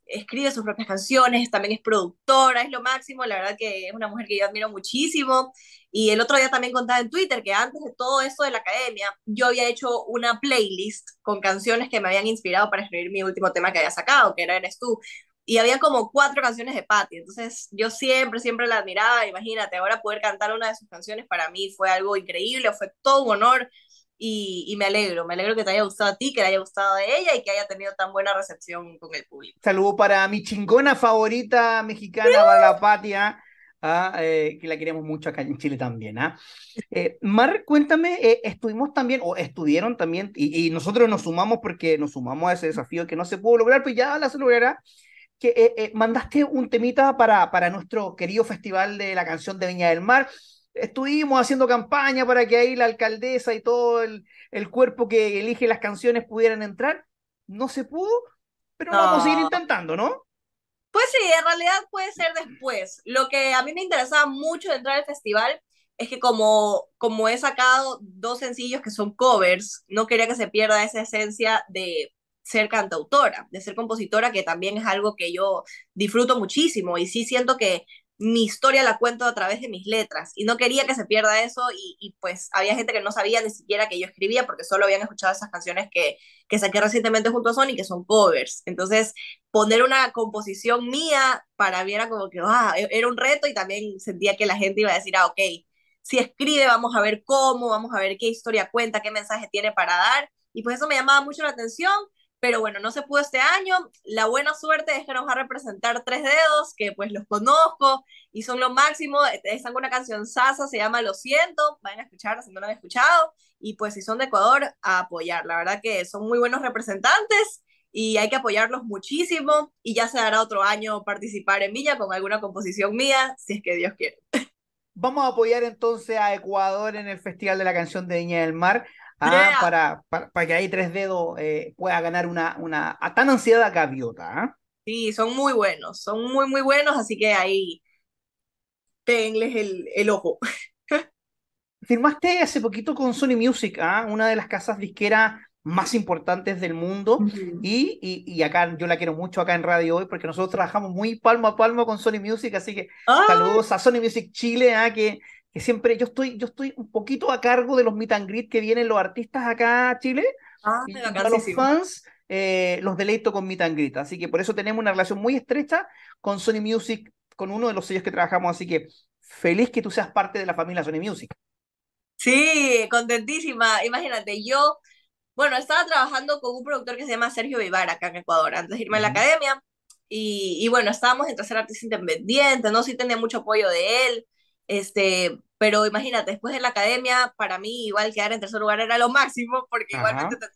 escribe sus propias canciones, también es productora, es lo máximo, la verdad que es una mujer que yo admiro muchísimo. Y el otro día también contaba en Twitter que antes de todo eso de la academia, yo había hecho una playlist con canciones que me habían inspirado para escribir mi último tema que había sacado, que era Eres tú. Y había como cuatro canciones de Patti, entonces yo siempre, siempre la admiraba, imagínate, ahora poder cantar una de sus canciones para mí fue algo increíble, fue todo un honor. Y, me alegro, me alegro que te haya gustado a ti, que le haya gustado a ella y que haya tenido tan buena recepción con el público. Saludo para mi chingona favorita mexicana, para la Patia, ah, eh, que la queremos mucho acá en Chile también. ¿ah? Eh, Mar, cuéntame, eh, estuvimos también, o estuvieron también, y, nosotros nos sumamos porque nos sumamos a ese desafío que no se pudo lograr, pues ya la se logrará, que mandaste un temita para, para nuestro querido festival de la canción de Viña del Mar estuvimos haciendo campaña para que ahí la alcaldesa y todo el, el cuerpo que elige las canciones pudieran entrar. No se pudo, pero vamos a seguir intentando, ¿no? Pues sí, en realidad puede ser después. Lo que a mí me interesaba mucho de entrar al festival es que como, como he sacado dos sencillos que son covers, no quería que se pierda esa esencia de ser cantautora, de ser compositora, que también es algo que yo disfruto muchísimo y sí siento que mi historia la cuento a través de mis letras y no quería que se pierda eso y, pues había gente que no sabía ni siquiera que yo escribía porque solo habían escuchado esas canciones que, que saqué recientemente junto a Sony que son covers. Entonces poner una composición mía para mí era como que ah, e-, era un reto y también sentía que la gente iba a decir, ah, ok, si escribe vamos a ver cómo, vamos a ver qué historia cuenta, qué mensaje tiene para dar y pues eso me llamaba mucho la atención pero bueno, no se pudo este año. La buena suerte es que nos va a representar Tres Dedos, que pues los conozco y son lo máximo. Están con una canción sasa, se llama Lo Siento, vayan a escuchar si no lo han escuchado. Y pues si son de Ecuador, a apoyar. La verdad que son muy buenos representantes y hay que apoyarlos muchísimo. Y ya se dará otro año participar en Villa con alguna composición mía, si es que Dios quiere. Vamos a apoyar entonces a Ecuador en el Festival de la Canción de Viña del Mar. Ah, para, para, que ahí tres dedos eh, pueda ganar una, una tan ansiada gaviota. ¿ah? Sí, son muy buenos, son muy, muy buenos, así que ahí tenles el, el ojo. Firmaste hace poquito con Sony Music, ¿ah? una de las casas disqueras más importantes del mundo. y, y, y, acá yo la quiero mucho acá en Radio Hoy porque nosotros trabajamos muy palmo a palmo con Sony Music, así que saludos a Sony Music Chile, ¿ah? que que siempre yo estoy, yo estoy un poquito a cargo de los meet and greet que vienen los artistas acá a Chile. Ah, y a los fans eh, los deleito con meet and greet. Así que por eso tenemos una relación muy estrecha con Sony Music, con uno de los sellos que trabajamos. Así que feliz que tú seas parte de la familia Sony Music. Sí, contentísima. Imagínate, yo, bueno, estaba trabajando con un productor que se llama Sergio Vivar acá en Ecuador, antes de irme a la academia. Y, y, bueno, estábamos en tercer artista independiente, ¿no? Sí tenía mucho apoyo de él. Este, pero imagínate, después de la academia, para mí igual quedar en tercer lugar era lo máximo, porque igualmente te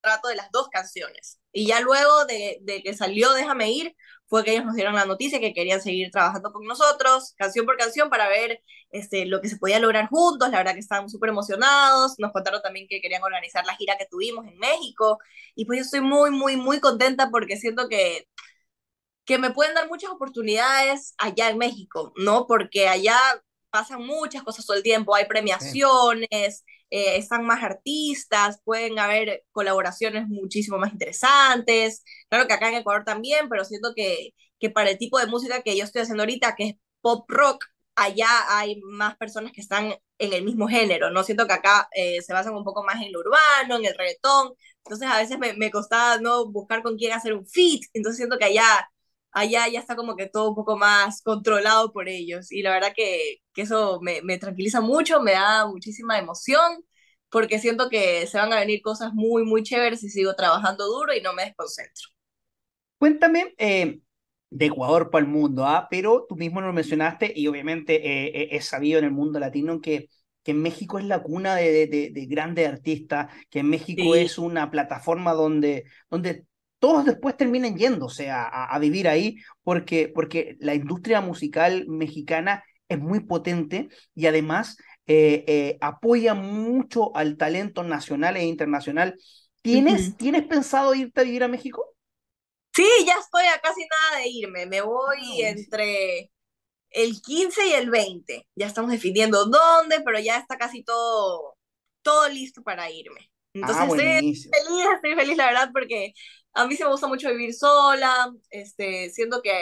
trato de las dos canciones. Y ya luego de, de, que salió Déjame ir, fue que ellos nos dieron la noticia que querían seguir trabajando con nosotros, canción por canción, para ver este, lo que se podía lograr juntos. La verdad que estaban súper emocionados. Nos contaron también que querían organizar la gira que tuvimos en México. Y pues yo estoy muy, muy, muy contenta porque siento que que me pueden dar muchas oportunidades allá en México, ¿no? Porque allá pasan muchas cosas todo el tiempo, hay premiaciones, eh, están más artistas, pueden haber colaboraciones muchísimo más interesantes. Claro que acá en Ecuador también, pero siento que, que para el tipo de música que yo estoy haciendo ahorita, que es pop rock, allá hay más personas que están en el mismo género, ¿no? Siento que acá eh, se basan un poco más en lo urbano, en el reggaetón, entonces a veces me, me costaba, ¿no? Buscar con quién hacer un fit, entonces siento que allá allá ya está como que todo un poco más controlado por ellos. Y la verdad que, que eso me, me, tranquiliza mucho, me da muchísima emoción, porque siento que se van a venir cosas muy, muy chéveres y sigo trabajando duro y no me desconcentro. Cuéntame, eh, de Ecuador para el mundo, ¿ah? pero tú mismo lo mencionaste y obviamente eh, eh, es sabido en el mundo latino que, que en México es la cuna de, de, de grandes artistas, que en México es una plataforma donde, donde todos después terminan yéndose a, a, vivir ahí porque, porque la industria musical mexicana es muy potente y además eh, eh, apoya mucho al talento nacional e internacional. ¿Tienes, ¿Tienes pensado irte a vivir a México? Sí, ya estoy a casi nada de irme. Me voy ah, entre el 15 y el 20. Ya estamos definiendo dónde, pero ya está casi todo, todo listo para irme. Entonces ah, estoy feliz, estoy feliz, la verdad, porque a mí se me gusta mucho vivir sola, este, siento que,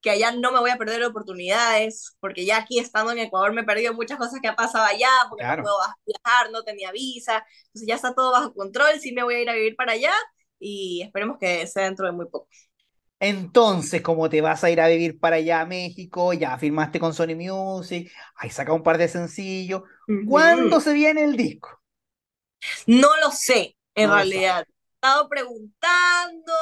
que allá no me voy a perder oportunidades, porque ya aquí estando en Ecuador me he perdido muchas cosas que han pasado allá, porque no puedo viajar, no tenía visa, entonces ya está todo bajo control, sí me voy a ir a vivir para allá y esperemos que sea dentro de muy poco. Entonces, como te vas a ir a vivir para allá a México, ya firmaste con Sony Music, ahí saca un par de sencillos. ¿Cuándo se viene el disco? No lo sé, en realidad. Estado preguntando,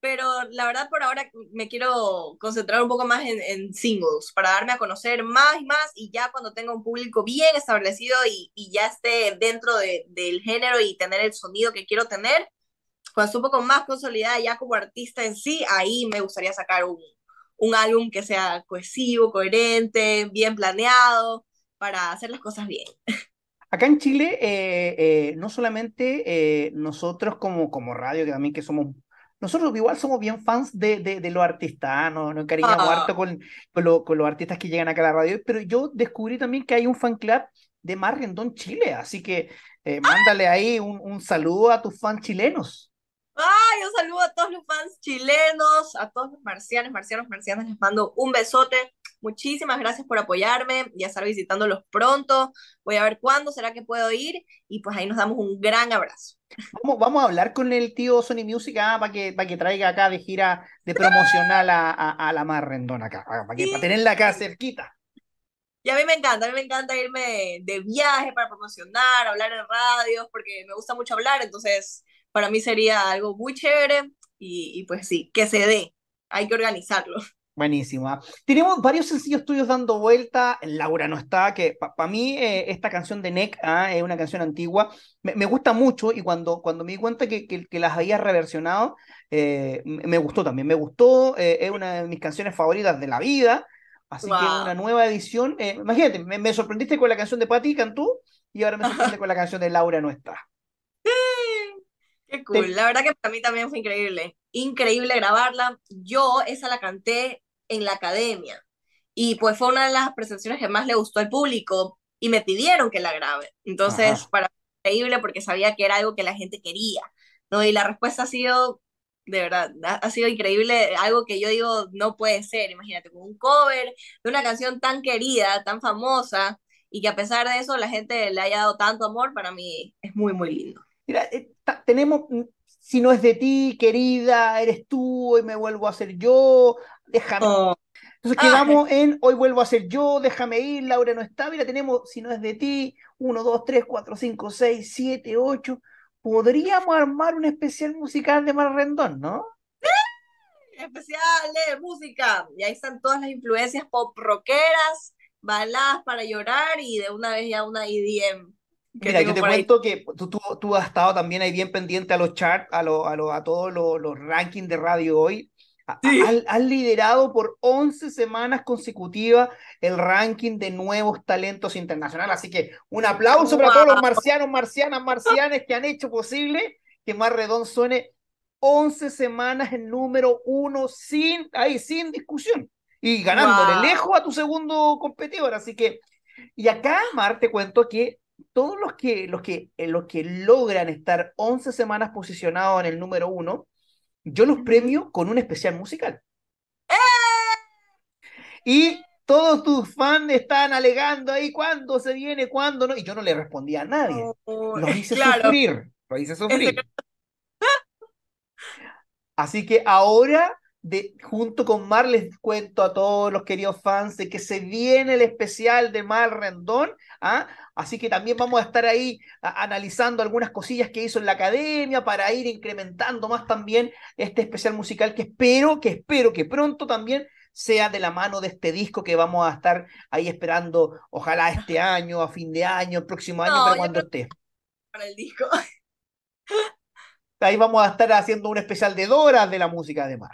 pero la verdad por ahora me quiero concentrar un poco más en, singles, para darme a conocer más y más, y ya cuando tenga un público bien establecido y, ya esté dentro del género y tener el sonido que quiero tener, cuando esté un poco más consolidada ya como artista en sí, ahí me gustaría sacar un, un álbum que sea cohesivo, coherente, bien planeado, para hacer las cosas bien. Acá en Chile, eh, eh, no solamente eh, nosotros como, como radio, que también que somos, nosotros igual somos bien fans de, de, los artistas, nos, nos encariñamos ah. harto con, con, los artistas que llegan acá a la radio, pero yo descubrí también que hay un fan club de Mar Rendón Chile, así que mándale ahí un, un saludo a tus fans chilenos. Ay, un saludo a todos los fans chilenos, a todos los marcianos, marcianos, marcianas, les mando un besote. Muchísimas gracias por apoyarme y estar visitándolos pronto. Voy a ver cuándo será que puedo ir y pues ahí nos damos un gran abrazo. Vamos, vamos a hablar con el tío Sony Music ah, para que, para que traiga acá de gira de promocional a, a, la Mar Rendón acá, para, que, para tenerla acá cerquita. Y a mí me encanta, a mí me encanta irme de viaje para promocionar, hablar en radios, porque me gusta mucho hablar, entonces para mí sería algo muy chévere y, pues sí, que se dé, hay que organizarlo. Buenísimo. ¿ah? Tenemos varios sencillos tuyos dando vuelta. Laura no está, que para mí eh, esta canción de Neck ¿ah? es una canción antigua. Me, gusta mucho y cuando, cuando me di cuenta que, que, las había reversionado, eh, me gustó también. Me gustó, eh, es una de mis canciones favoritas de la vida. Así que una nueva edición. imagínate, me, me, sorprendiste con la canción de Patti Cantú y ahora me sorprende con la canción de Laura no está. Qué cool. La verdad que para mí también fue increíble. Increíble grabarla. Yo esa la canté en la academia. Y pues fue una de las presentaciones que más le gustó al público y me pidieron que la grabe. Entonces, para mí increíble porque sabía que era algo que la gente quería. ¿no? Y la respuesta ha sido, de verdad, ha sido increíble. Algo que yo digo, no puede ser. Imagínate, con un cover de una canción tan querida, tan famosa, y que a pesar de eso la gente le haya dado tanto amor, para mí es muy, muy lindo. Mira, eh, tenemos, si no es de ti, querida, eres tú, hoy me vuelvo a ser yo, déjame. Oh. Entonces quedamos en hoy vuelvo a ser yo, déjame ir, Laura no está. Mira, tenemos, si no es de ti, uno, dos, tres, cuatro, cinco, seis, siete, ocho. Podríamos armar un especial musical de Mar Rendón, ¿no? Especial de música. Y ahí están todas las influencias pop rockeras, baladas para llorar y de una vez ya una EDM Mira, yo te cuento que tú, tú, tú, has estado también ahí bien pendiente a los charts, a, lo, a, lo, a todos los, los rankings de radio hoy. Has, liderado por 11 semanas consecutivas el ranking de nuevos talentos internacionales. Así que un aplauso para todos los marcianos, marcianas, marcianes que han hecho posible que Más Redón suene 11 semanas en número uno sin, ahí, sin discusión. Y ganándole lejos a tu segundo competidor. Así que, y acá, Mar, te cuento que todos los que, los que, eh, los que logran estar 11 semanas posicionados en el número uno, yo los premio con un especial musical. Y todos tus fans están alegando ahí cuándo se viene, cuándo no, y yo no le respondía a nadie. Oh, lo hice sufrir, lo hice sufrir. Así que ahora de, junto con Mar les cuento a todos los queridos fans de que se viene el especial de Mar Rendón, ¿ah? así que también vamos a estar ahí analizando algunas cosillas que hizo en la academia para ir incrementando más también este especial musical que espero, que espero que pronto también sea de la mano de este disco que vamos a estar ahí esperando, ojalá este año, a fin de año, el próximo año, pero cuando esté. Para el disco. Ahí vamos a estar haciendo un especial de Dora de la música de Mar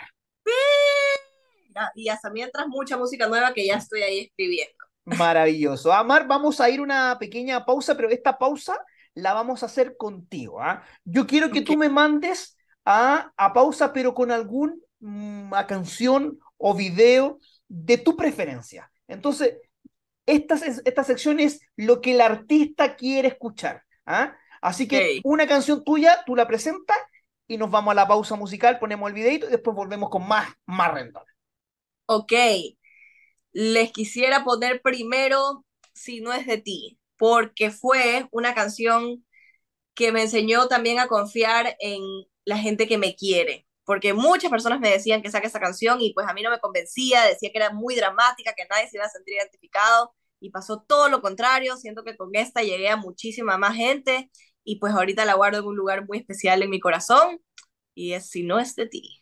y hasta mientras mucha música nueva que ya estoy ahí escribiendo. Maravilloso. Amar, vamos a ir una pequeña pausa, pero esta pausa la vamos a hacer contigo. ¿ah? Yo quiero que tú me mandes a, a pausa, pero con algún una canción o video de tu preferencia. Entonces, esta, esta sección es lo que el artista quiere escuchar. ¿ah? Así que una canción tuya, tú la presentas y nos vamos a la pausa musical, ponemos el videito y después volvemos con más, más Ok, les quisiera poner primero Si no es de ti, porque fue una canción que me enseñó también a confiar en la gente que me quiere, porque muchas personas me decían que saque esa canción y pues a mí no me convencía, decía que era muy dramática, que nadie se iba a sentir identificado y pasó todo lo contrario, siento que con esta llegué a muchísima más gente y pues ahorita la guardo en un lugar muy especial en mi corazón y es Si no es de ti.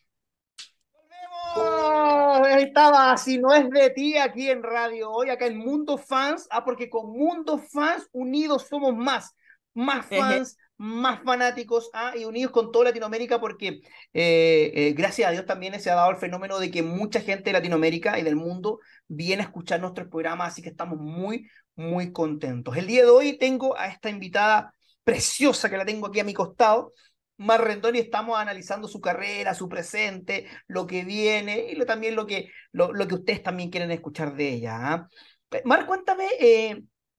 Ahí estaba, si no es de ti aquí en Radio Hoy, acá en Mundo Fans, ah, porque con Mundo Fans unidos somos más, más fans, más fanáticos ah, y unidos con toda Latinoamérica porque eh, eh, gracias a Dios también se ha dado el fenómeno de que mucha gente de Latinoamérica y del mundo viene a escuchar nuestros programas, así que estamos muy, muy contentos. El día de hoy tengo a esta invitada preciosa que la tengo aquí a mi costado, Mar Rendón, y estamos analizando su carrera, su presente, lo que viene y también lo que, lo, que ustedes también quieren escuchar de ella. ¿ah? Eh, Mar, cuéntame,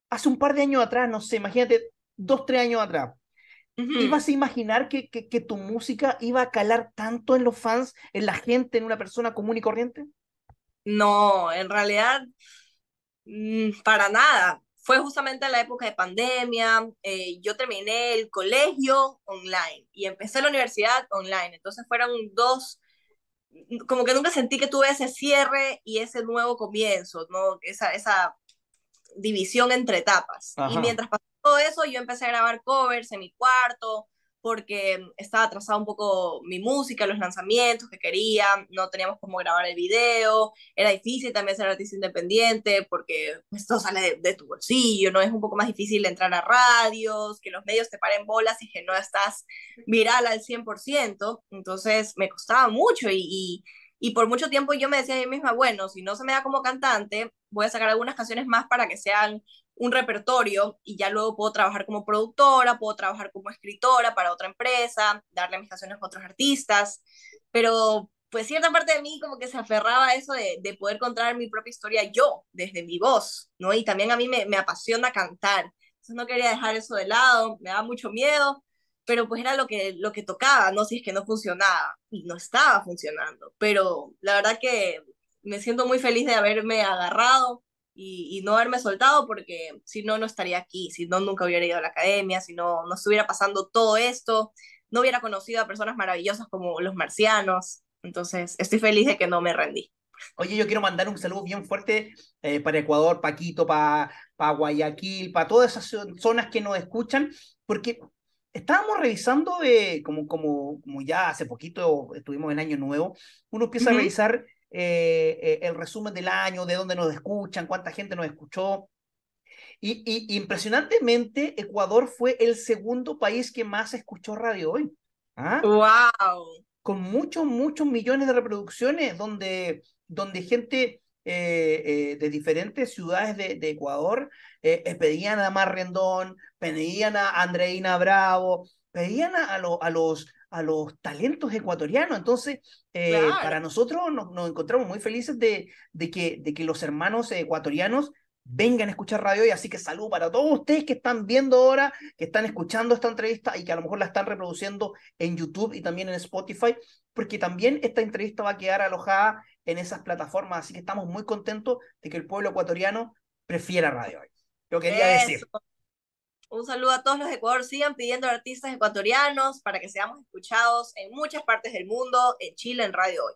hace un par de años atrás, no sé, imagínate, dos, tres años atrás, ¿Ibas a imaginar que, que, tu música iba a calar tanto en los fans, en la gente, en una persona común y corriente? No, en realidad, mm, para nada. Fue justamente la época de pandemia, eh, yo terminé el colegio online y empecé la universidad online, entonces fueron dos, como que nunca sentí que tuve ese cierre y ese nuevo comienzo, ¿no? Esa, esa división entre etapas. Y mientras todo eso, yo empecé a grabar covers en mi cuarto, porque estaba atrasada un poco mi música, los lanzamientos que quería, no teníamos cómo grabar el video, era difícil también ser artista independiente porque esto sale de, tu bolsillo, ¿no? Es un poco más difícil entrar a radios, que los medios te paren bolas y que no estás viral al 100%, entonces me costaba mucho y, y, y por mucho tiempo yo me decía a mí misma, bueno, si no se me da como cantante, voy a sacar algunas canciones más para que sean un repertorio y ya luego puedo trabajar como productora, puedo trabajar como escritora para otra empresa, darle mis canciones a otros artistas, pero pues cierta parte de mí como que se aferraba a eso de, de poder contar mi propia historia yo, desde mi voz, ¿no? Y también a mí me, me apasiona cantar, entonces no quería dejar eso de lado, me daba mucho miedo, pero pues era lo que, lo que tocaba, ¿no? Si es que no funcionaba, y no estaba funcionando, pero la verdad que me siento muy feliz de haberme agarrado y, no haberme soltado porque si no, no estaría aquí, si no, nunca hubiera ido a la academia, si no, no estuviera pasando todo esto, no hubiera conocido a personas maravillosas como los marcianos. Entonces, estoy feliz de que no me rendí. Oye, yo quiero mandar un saludo bien fuerte eh, para Ecuador, para Quito, para, para Guayaquil, para todas esas zonas que nos escuchan, porque estábamos revisando, eh, como, como, como ya hace poquito estuvimos en Año Nuevo, uno empieza a revisar eh, eh, el resumen del año, de dónde nos escuchan, cuánta gente nos escuchó. Y, impresionantemente, Ecuador fue el segundo país que más escuchó radio hoy. ¡Wow! ¿ah? Con muchos, muchos millones de reproducciones, donde, donde gente eh, de diferentes ciudades de, Ecuador pedían a Mar Rendón, pedían a Andreina Bravo, pedían a, a los a los talentos ecuatorianos. Entonces, eh, para nosotros nos, encontramos muy felices de, de, que, de que los hermanos ecuatorianos vengan a escuchar radio y así que salud para todos ustedes que están viendo ahora, que están escuchando esta entrevista y que a lo mejor la están reproduciendo en YouTube y también en Spotify, porque también esta entrevista va a quedar alojada en esas plataformas, así que estamos muy contentos de que el pueblo ecuatoriano prefiera radio hoy. Lo quería decir. Un saludo a todos los de Ecuador. Sigan pidiendo artistas ecuatorianos para que seamos escuchados en muchas partes del mundo, en Chile, en Radio Hoy.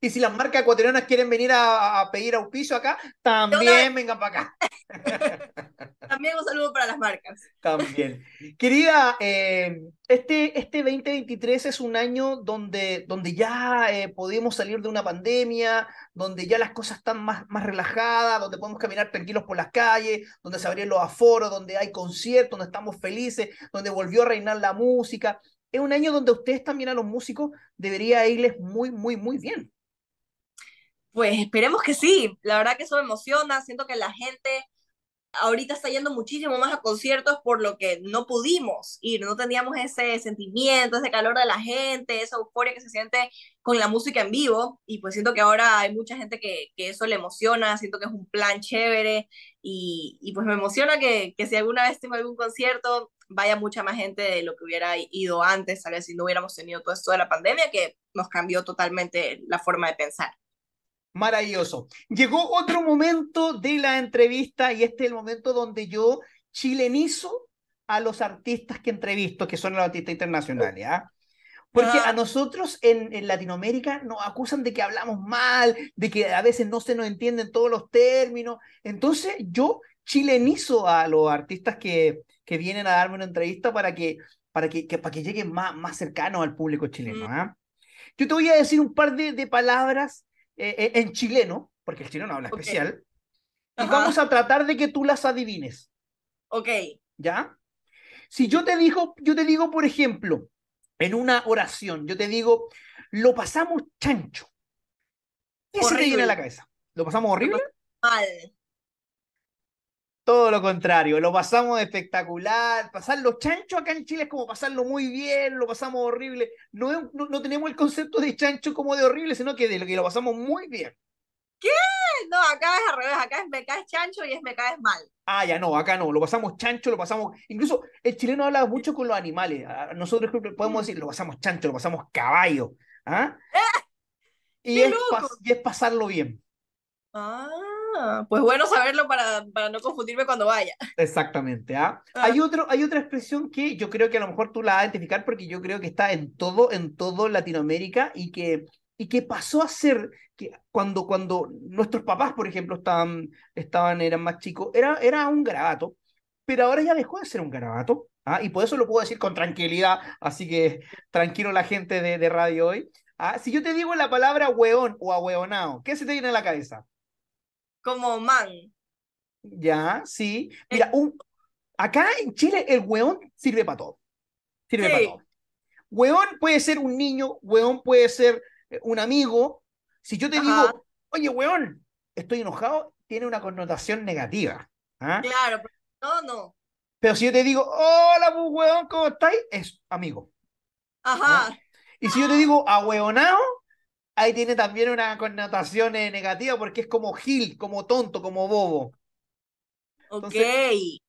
Y si las marcas ecuatorianas quieren venir a, pedir auspicio acá, también vengan para acá. también un saludo para las marcas. También. Querida, eh, este, este 2023 es un año donde, donde ya eh, podemos salir de una pandemia, donde ya las cosas están más, más relajadas, donde podemos caminar tranquilos por las calles, donde se abrieron los aforos, donde hay conciertos, donde estamos felices, donde volvió a reinar la música es un año donde ustedes también a los músicos debería irles muy, muy, muy bien. Pues esperemos que sí. La verdad que eso me emociona. Siento que la gente ahorita está yendo muchísimo más a conciertos por lo que no pudimos ir, no teníamos ese sentimiento, ese calor de la gente, esa euforia que se siente con la música en vivo y pues siento que ahora hay mucha gente que, que eso le emociona, siento que es un plan chévere y, y pues me emociona que, que, si alguna vez tengo algún concierto vaya mucha más gente de lo que hubiera ido antes, tal vez si no hubiéramos tenido todo esto de la pandemia que nos cambió totalmente la forma de pensar. Maravilloso. Llegó otro momento de la entrevista y este es el momento donde yo chilenizo a los artistas que entrevisto, que son los artistas internacionales. ¿ah? Porque a ah. nosotros en, en, Latinoamérica nos acusan de que hablamos mal, de que a veces no se nos entienden todos los términos. Entonces yo chilenizo a los artistas que, que vienen a darme una entrevista para que, para que, para que lleguen más, más cercanos al público chileno. Mm. ¿ah? Yo te voy a decir un par de, de palabras eh, eh, en chileno, porque el chileno habla especial, y vamos a tratar de que tú las adivines. Ok. ¿Ya? Si yo te digo, yo te digo, por ejemplo, en una oración, yo te digo, lo pasamos chancho. ¿Qué se te viene a la cabeza? ¿Lo pasamos horrible? Mal. Todo lo contrario, lo pasamos espectacular. Pasarlo chancho acá en Chile es como pasarlo muy bien, lo pasamos horrible. No, no, tenemos el concepto de chancho como de horrible, sino que de lo que lo pasamos muy bien. ¿Qué? No, acá es al revés, acá es me caes chancho y es me caes mal. Ah, ya no, acá no, lo pasamos chancho, lo pasamos. Incluso el chileno habla mucho con los animales. Ah, nosotros podemos decir, lo pasamos chancho, lo pasamos caballo. ¿ah? y, es y es pasarlo bien. Ah. Ah, pues bueno saberlo para, para no confundirme cuando vaya. Exactamente. ¿ah? ah. Hay, otro, hay otra expresión que yo creo que a lo mejor tú la vas a identificar porque yo creo que está en todo, en todo Latinoamérica y que, y que pasó a ser que cuando, cuando nuestros papás, por ejemplo, estaban, estaban, eran más chicos, era, era un garabato, pero ahora ya dejó de ser un garabato. ¿ah? Y por eso lo puedo decir con tranquilidad, así que tranquilo la gente de, de radio hoy. ¿ah? Si yo te digo la palabra hueón o ahueonao, ¿qué se te viene a la cabeza? Como man. Ya, sí. Mira, un, acá en Chile el weón sirve para todo. Sirve para todo. Weón puede ser un niño, weón puede ser eh, un amigo. Si yo te digo, oye, weón, estoy enojado, tiene una connotación negativa. ¿ah? Claro, pero no, no. Pero si yo te digo, hola, weón, ¿cómo estáis? Es amigo. Ajá. Y si yo te digo, ahueonado, ahí tiene también una connotación eh, negativa porque es como gil, como tonto, como bobo. ok.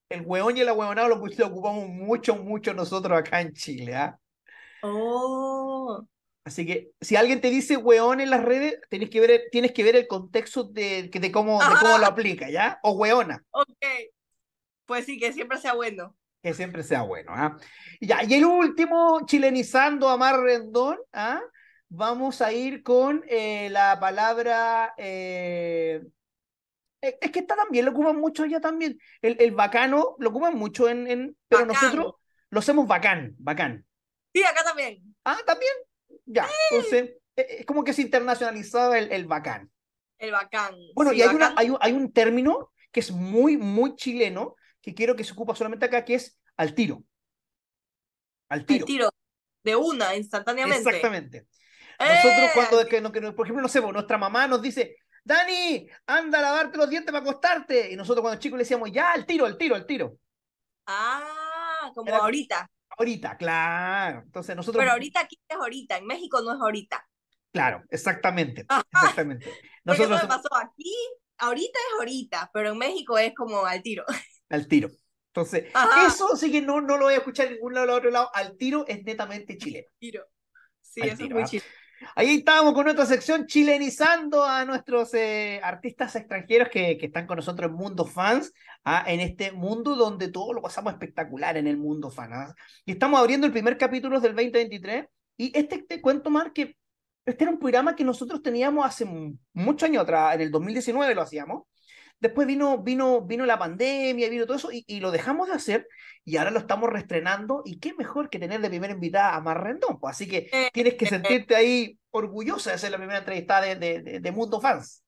El hueón y el ahueonado lo, ocupamos mucho, mucho nosotros acá en Chile. ¿ah? Oh. Así que si alguien te dice hueón en las redes, tienes que ver, tienes que ver el contexto de, de, cómo, de cómo lo aplica, ¿ya? O hueona. Ok. Pues sí, que siempre sea bueno. Que siempre sea bueno, ¿ah? Ya, y el último, chilenizando a Mar Rendón, ¿ah? Vamos a ir con eh, la palabra. Eh, e, es que está también, lo ocupan mucho ya también. El, el bacano lo ocupan mucho en. en pero nosotros lo hacemos bacán, bacán. Sí, acá también. Ah, también. Ya, entonces, e, es como que se internacionalizado el, el bacán. El bacán. Bueno, y hay, Una, hay, un, hay un término que es muy, muy chileno, que quiero que se ocupa solamente acá, que es al tiro. Al tiro. Al tiro. De una, instantáneamente. Exactamente. Nosotros cuando, que, que, por ejemplo, no sé, pues, nuestra mamá nos dice, Dani, anda a lavarte los dientes para acostarte. Y nosotros cuando chicos le decíamos, ya, al tiro, al tiro, al tiro. Ah, como ahorita. Ahorita, claro. Entonces nosotros... Pero ahorita aquí es ahorita, en México no es ahorita. Claro, exactamente. Exactamente. Nosotros... pasó aquí, ahorita es ahorita, pero en México es como al tiro. Al tiro. Entonces, eso sí que no, no lo voy a escuchar en ningún lado al otro lado. Al tiro es netamente chileno. Tiro. Sí, eso es muy chileno. Ahí estábamos con nuestra sección chilenizando a nuestros eh, artistas extranjeros que, que, están con nosotros en Mundo Fans, ¿ah? en este mundo donde todo lo pasamos espectacular en el Mundo Fans. ¿ah? Y estamos abriendo el primer capítulo del 2023. Y este te cuento más que este era un programa que nosotros teníamos hace muchos años atrás, en el 2019 lo hacíamos, Después vino, vino, vino la pandemia, vino todo eso, y, lo dejamos de hacer, y ahora lo estamos reestrenando, y qué mejor que tener de primera invitada a Mar Rendón, pues, así que tienes que sentirte ahí orgullosa de ser la primera entrevistada de, de, Mundo Fans.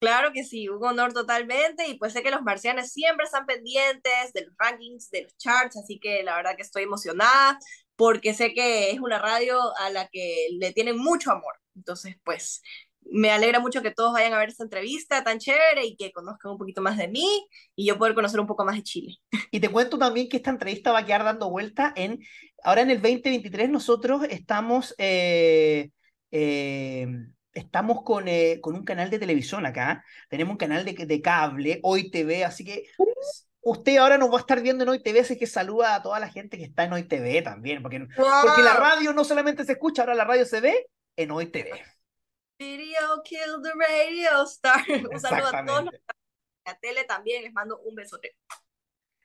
Claro que sí, un honor totalmente, y pues sé que los marcianos siempre están pendientes de los rankings, de los charts, así que la verdad que estoy emocionada, porque sé que es una radio a la que le tienen mucho amor, entonces pues me alegra mucho que todos vayan a ver esta entrevista tan chévere y que conozcan un poquito más de mí y yo poder conocer un poco más de Chile. Y te cuento también que esta entrevista va a quedar dando vuelta en, ahora en el 2023 nosotros estamos, eh, eh, estamos con, eh, con un canal de televisión acá, tenemos un canal de, de cable, Hoy TV, así que usted ahora nos va a estar viendo en Hoy TV, así que saluda a toda la gente que está en Hoy TV también, porque, porque la radio no solamente se escucha, ahora la radio se ve en Hoy TV. Video Kill the Radio Star. Un saludo a todos los la tele también, les mando un besote.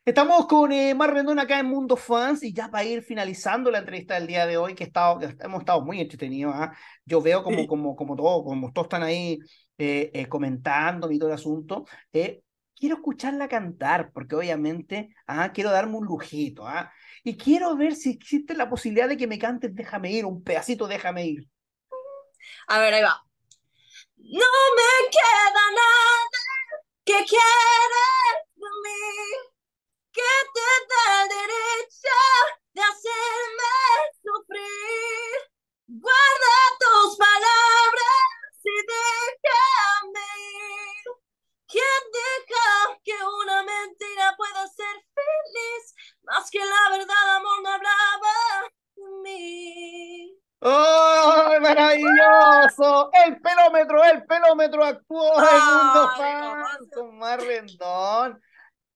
Estamos con eh, Mar Rendón acá en Mundo Fans y ya para ir finalizando la entrevista del día de hoy, que, estado, hemos estado muy entretenidos. ¿ah? Yo veo como, como, como, todo, como todos están ahí eh, eh, comentando y todo el asunto. quiero escucharla cantar, porque obviamente ah, quiero darme un lujito. ¿ah? Y quiero ver si existe la posibilidad de que me cantes Déjame ir, un pedacito Déjame ir. A ver, ahí va. No me queda nada que quieres de mí, que te da el derecho de hacerme sufrir. Guarda tus palabras y déjame ir. ¿Quién deja que una mentira El pelómetro, el pelómetro actuó en Mundo con Mar Rendón.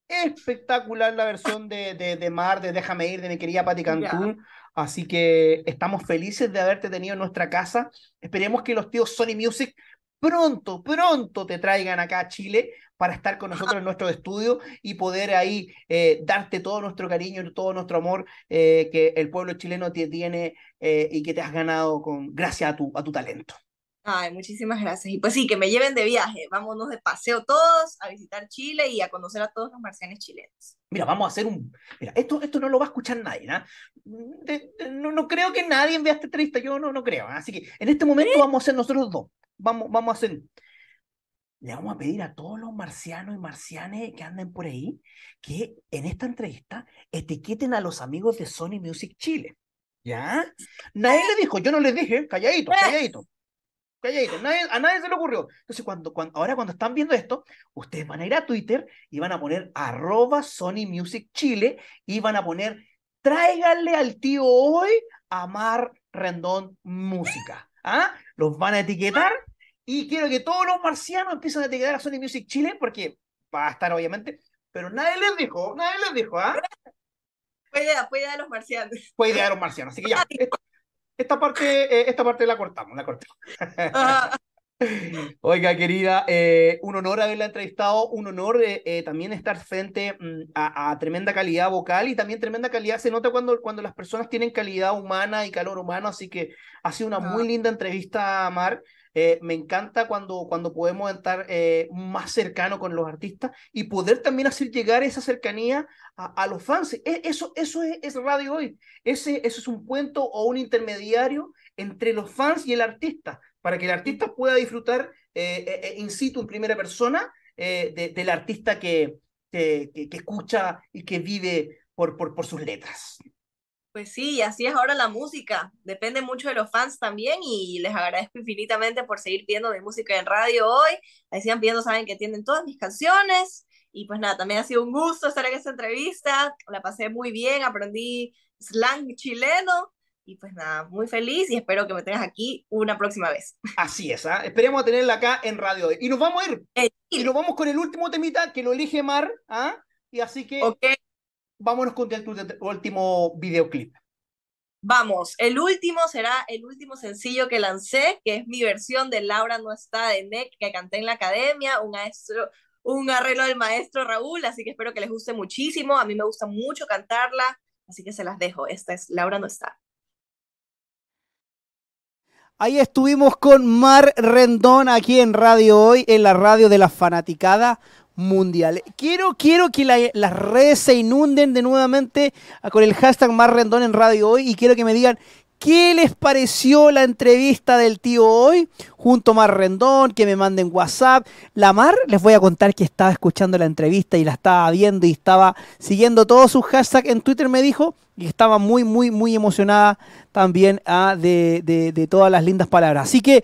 Espectacular la versión de, de, de, Mar, de Déjame ir, de mi querida Patti Cantún. Así que estamos felices de haberte tenido en nuestra casa. Esperemos que los tíos Sony Music pronto, pronto te traigan acá a Chile para estar con nosotros en nuestro estudio y poder ahí eh, darte todo nuestro cariño y todo nuestro amor eh, que el pueblo chileno te tiene eh, y que te has ganado con gracias a tu, a tu talento. Ay, muchísimas gracias. Y pues sí, que me lleven de viaje. Vámonos de paseo todos a visitar Chile y a conocer a todos los marcianes chilenos. Mira, vamos a hacer un... Mira, esto, esto no lo va a escuchar nadie, ¿no? no, creo que nadie vea esta entrevista, yo no, no creo. Así que en este momento vamos a hacer nosotros dos. Vamos, vamos a hacer le vamos a pedir a todos los marcianos y marcianes que anden por ahí que en esta entrevista etiqueten a los amigos de Sony Music Chile. ¿Ya? Nadie le dijo, yo no les dije, calladito, calladito. Calladito, a nadie se le ocurrió. Entonces, cuando, cuando, ahora cuando están viendo esto, ustedes van a ir a Twitter y van a poner arroba Sony Music Chile y van a poner tráiganle al tío hoy a Mar Rendón Música. ¿Ah? Los van a etiquetar y quiero que todos los marcianos empiecen a etiquetar a Sony Music Chile, porque va a estar obviamente, pero nadie les dijo, nadie les dijo, ¿ah? Fue idea, fue idea de los marcianos. Fue idea de los marcianos, así que ya, esta, parte, eh, esta parte la cortamos, la cortamos. Oiga, querida, eh, un honor haberla entrevistado, un honor eh, también estar frente mm, a, tremenda calidad vocal y también tremenda calidad. Se nota cuando, cuando las personas tienen calidad humana y calor humano, así que ha sido una muy linda entrevista, Mar. Eh, me encanta cuando, cuando podemos estar eh, más cercano con los artistas y poder también hacer llegar esa cercanía a, los fans. E, eso, eso es, radio hoy. Ese, eso es un puente o un intermediario entre los fans y el artista, para que el artista pueda disfrutar eh, in situ, en primera persona, del artista que, que, escucha y que vive por, por sus letras. Pues sí, así es ahora la música. Depende mucho de los fans también y les agradezco infinitamente por seguir viendo mi música en radio hoy. Ahí sigan viendo, saben que tienen todas mis canciones. Y pues nada, también ha sido un gusto estar en esta entrevista. La pasé muy bien, aprendí slang chileno. Y pues nada, muy feliz y espero que me tengas aquí una próxima vez. Así es, ¿ah? esperemos a tenerla acá en radio hoy. Y nos vamos a ir. Eh, y nos vamos con el último temita que lo elige Mar. ¿ah? Y así que vámonos con tu último videoclip. Vamos, el último será el último sencillo que lancé, que es mi versión de Laura no está de NEC, que canté en la academia, un, maestro, un arreglo del maestro Raúl, así que espero que les guste muchísimo. A mí me gusta mucho cantarla, así que se las dejo. Esta es Laura no está. Ahí estuvimos con Mar Rendón aquí en Radio Hoy, en la radio de la fanaticada mundial. Quiero, quiero que las redes se inunden de nuevamente con el hashtag más rendón en radio hoy y quiero que me digan qué les pareció la entrevista del tío hoy junto a Mar Rendón, que me manden WhatsApp. La Mar, les voy a contar que estaba escuchando la entrevista y la estaba viendo y estaba siguiendo todos sus hashtags en Twitter, me dijo, y estaba muy, muy, muy emocionada también ah, de, de todas las lindas palabras. Así que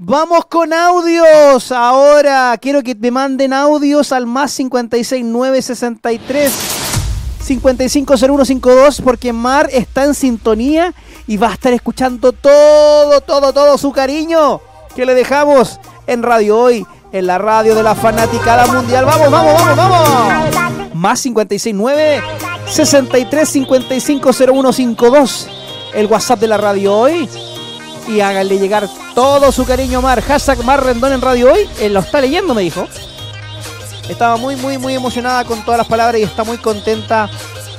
Vamos con audios. Ahora quiero que me manden audios al más 56963 550152 porque Mar está en sintonía y va a estar escuchando todo, todo, todo su cariño que le dejamos en Radio Hoy, en la radio de la fanaticada mundial. Vamos, vamos, vamos, vamos. Más 569 63 el WhatsApp de la radio hoy. Y háganle llegar todo su cariño Mar. Hashtag Mar Rendón en radio hoy. Él lo está leyendo, me dijo. Estaba muy, muy, muy emocionada con todas las palabras y está muy contenta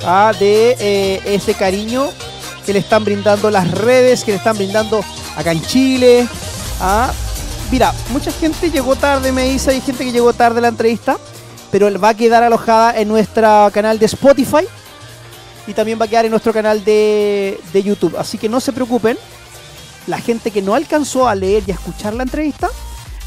ah, de eh, ese cariño que le están brindando las redes, que le están brindando acá en Chile. Ah, mira, mucha gente llegó tarde, me dice, hay gente que llegó tarde a la entrevista, pero va a quedar alojada en nuestro canal de Spotify y también va a quedar en nuestro canal de, YouTube. Así que no se preocupen, la gente que no alcanzó a leer y a escuchar la entrevista,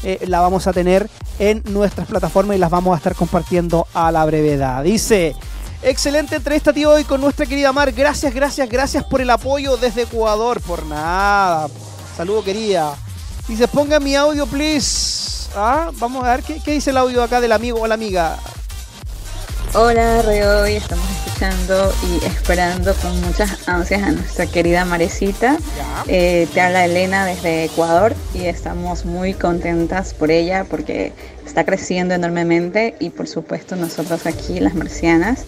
eh, la vamos a tener en nuestras plataformas y las vamos a estar compartiendo a la brevedad. Dice, excelente entrevista tío hoy con nuestra querida Mar. Gracias, gracias, gracias por el apoyo desde Ecuador. Por nada. Saludo querida. Dice, ponga mi audio, please. Ah, vamos a ver qué, qué dice el audio acá del amigo o la amiga. Hola, Radio Hoy, estamos escuchando y esperando con muchas ansias a nuestra querida Marecita. Eh, te habla Elena desde Ecuador y estamos muy contentas por ella porque está creciendo enormemente y por supuesto nosotros aquí, las marcianas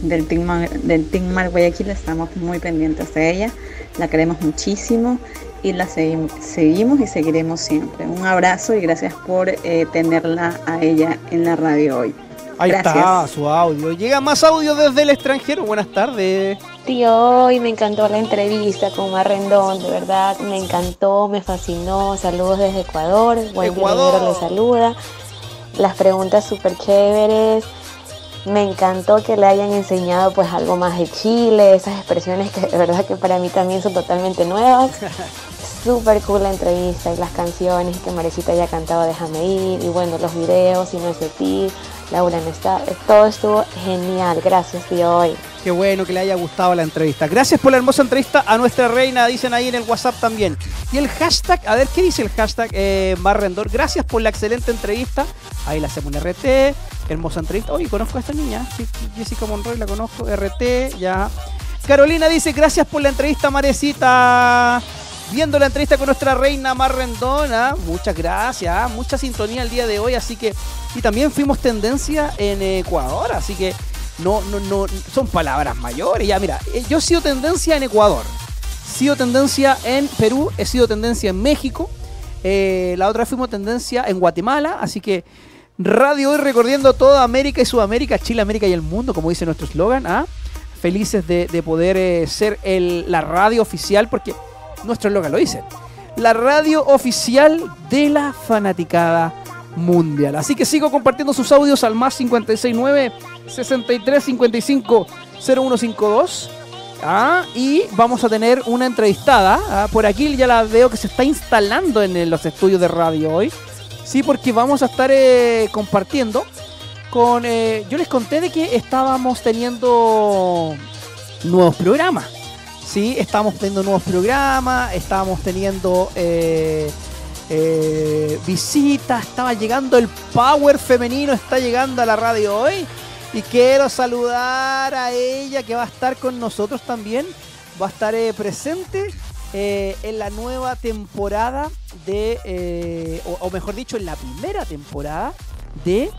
del Team, Mar, del Team Mar Guayaquil, estamos muy pendientes de ella. La queremos muchísimo y la seguimos y seguiremos siempre. Un abrazo y gracias por eh, tenerla a ella en la radio hoy. Ahí está su audio. Llega más audio desde el extranjero. Buenas tardes. Tío, hoy me encantó la entrevista con Marrendón, de verdad, me encantó, me fascinó. Saludos desde Ecuador. Buen Ecuador le saluda. Las preguntas súper chéveres. Me encantó que le hayan enseñado pues algo más de Chile, esas expresiones que de verdad que para mí también son totalmente nuevas. Súper cool la entrevista y las canciones que Marecita haya cantado Déjame ir y bueno, los videos y no es de ti. Laura, está, todo estuvo genial. Gracias, tío, hoy. Qué bueno que le haya gustado la entrevista. Gracias por la hermosa entrevista a nuestra reina, dicen ahí en el WhatsApp también. Y el hashtag, a ver, ¿qué dice el hashtag eh, Marrendor? Gracias por la excelente entrevista. Ahí la hacemos en RT, hermosa entrevista. Oye, conozco a esta niña, Jessica Monroy, la conozco, RT, ya. Carolina dice, gracias por la entrevista, Marecita viendo la entrevista con nuestra reina Marrendona. Muchas gracias, mucha sintonía el día de hoy, así que y también fuimos tendencia en Ecuador, así que no no no son palabras mayores. Ya mira, eh, yo he sido tendencia en Ecuador. He sido tendencia en Perú, he sido tendencia en México. Eh, la otra fuimos tendencia en Guatemala, así que Radio hoy recorriendo toda América y Sudamérica, Chile, América y el mundo, como dice nuestro eslogan. ¿ah? Felices de, poder eh, ser la radio oficial, porque nuestro eslogan lo dice. La radio oficial de la fanaticada mundial. Así que sigo compartiendo sus audios al más 569 63 55 0152. Ah, y vamos a tener una entrevistada. Ah, por aquí ya la veo que se está instalando en los estudios de radio hoy. Sí, porque vamos a estar eh, compartiendo con... Eh, yo les conté de que estábamos teniendo nuevos programas. Sí, estábamos teniendo nuevos programas, estábamos teniendo eh, eh, visitas, estaba llegando el power femenino, está llegando a la radio hoy. Y quiero saludar a ella que va a estar con nosotros también. Va a estar eh, presente en la nueva temporada de, o, mejor dicho, en la primera temporada de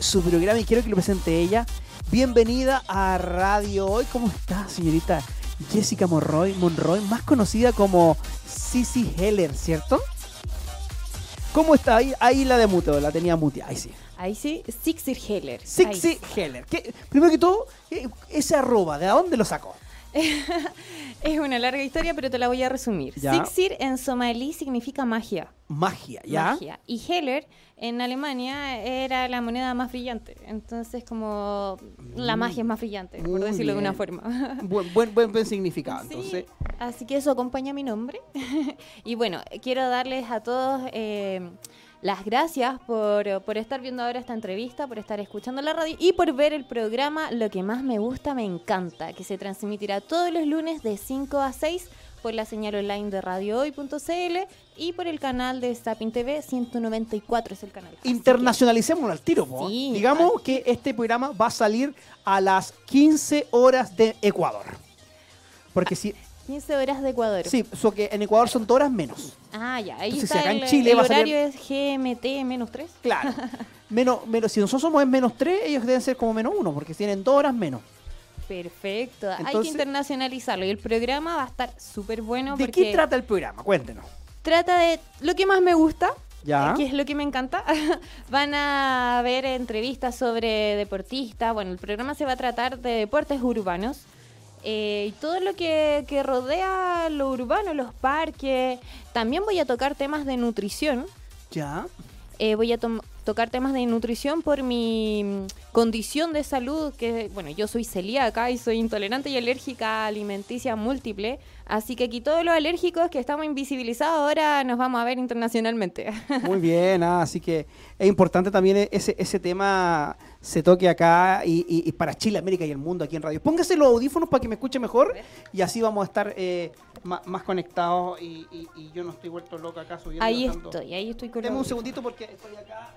su programa. Y quiero que lo presente ella. Bienvenida a Radio Hoy. ¿Cómo está, señorita? Jessica Monroy, Monroy, más conocida como Sissy Heller, ¿cierto? ¿Cómo está? Ahí, ahí la de mute, la tenía mute, ahí sí. Ahí sí, Sixir Heller. Sixir Heller. primero que todo, ese arroba, ¿de dónde lo sacó? es una larga historia, pero te la voy a resumir. Sixir en somalí significa magia. Magia, ¿ya? Magia. Y Heller en Alemania era la moneda más brillante. Entonces, como la mm. magia es más brillante, por decirlo de una forma. Buen, buen, buen, significado, entonces. Así que eso acompaña mi nombre. y bueno, quiero darles a todos eh, las gracias por, por, estar viendo ahora esta entrevista, por estar escuchando la radio y por ver el programa Lo que más me gusta, me encanta, que se transmitirá todos los lunes de 5 a 6 por la señal online de radiohoy.cl y por el canal de Sapin TV 194 es el canal. Internacionalicémoslo al tiro, Digamos que este programa va a salir a las 15 horas de Ecuador. Porque si 15 horas de Ecuador. Sí, eso que en Ecuador son dos horas menos. Ah, ya. Ahí está acá el, en Chile el horario es GMT menos 3. Claro. menos, menos, si nosotros somos en menos 3, ellos deben ser como menos 1, porque tienen dos horas menos. Perfecto. Hay que internacionalizarlo. Y el programa va a estar súper bueno. ¿De qué trata el programa? Cuéntenos. Trata de lo que más me gusta, ya. que es lo que me encanta. Van a ver entrevistas sobre deportistas. Bueno, el programa se va a tratar de deportes urbanos. Eh, y todo lo que, que, rodea lo urbano, los parques. También voy a tocar temas de nutrición. Ya. Eh, voy a tocar temas de nutrición por mi mm, condición de salud, que bueno, yo soy celíaca y soy intolerante y alérgica alimenticia múltiple, así que aquí todos los alérgicos que estamos invisibilizados ahora nos vamos a ver internacionalmente. Muy bien, ah, así que es importante también ese, ese tema se toque acá y, para Chile, América y el mundo aquí en radio. Póngase los audífonos para que me escuche mejor y así vamos a estar eh, más, conectados y, yo no estoy vuelto loco acá subiendo. Ahí estoy, ahí estoy con un segundito porque estoy acá.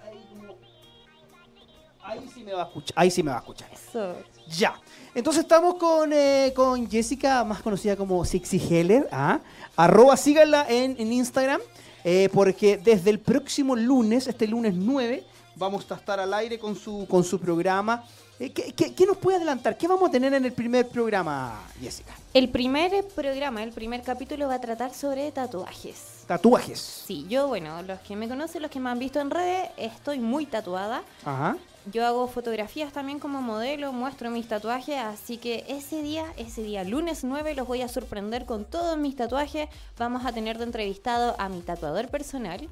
Ahí, sí me va a escuchar. Ahí sí me va a escuchar. Eso. Ya. Entonces estamos con, eh, con Jessica, más conocida como Sixy Heller. ¿ah? Arroba, síganla en, Instagram. Eh, porque desde el próximo lunes, este lunes 9, vamos a estar al aire con su, con su programa. Eh, ¿Qué, nos puede adelantar? ¿Qué vamos a tener en el primer programa, Jessica? El primer programa, el primer capítulo va a tratar sobre tatuajes. ¿Tatuajes? Sí, yo, bueno, los que me conocen, los que me han visto en redes, estoy muy tatuada. Ajá. Yo hago fotografías también como modelo, muestro mis tatuajes, así que ese día, ese día, lunes 9, los voy a sorprender con todos mis tatuajes. Vamos a tener de entrevistado a mi tatuador personal.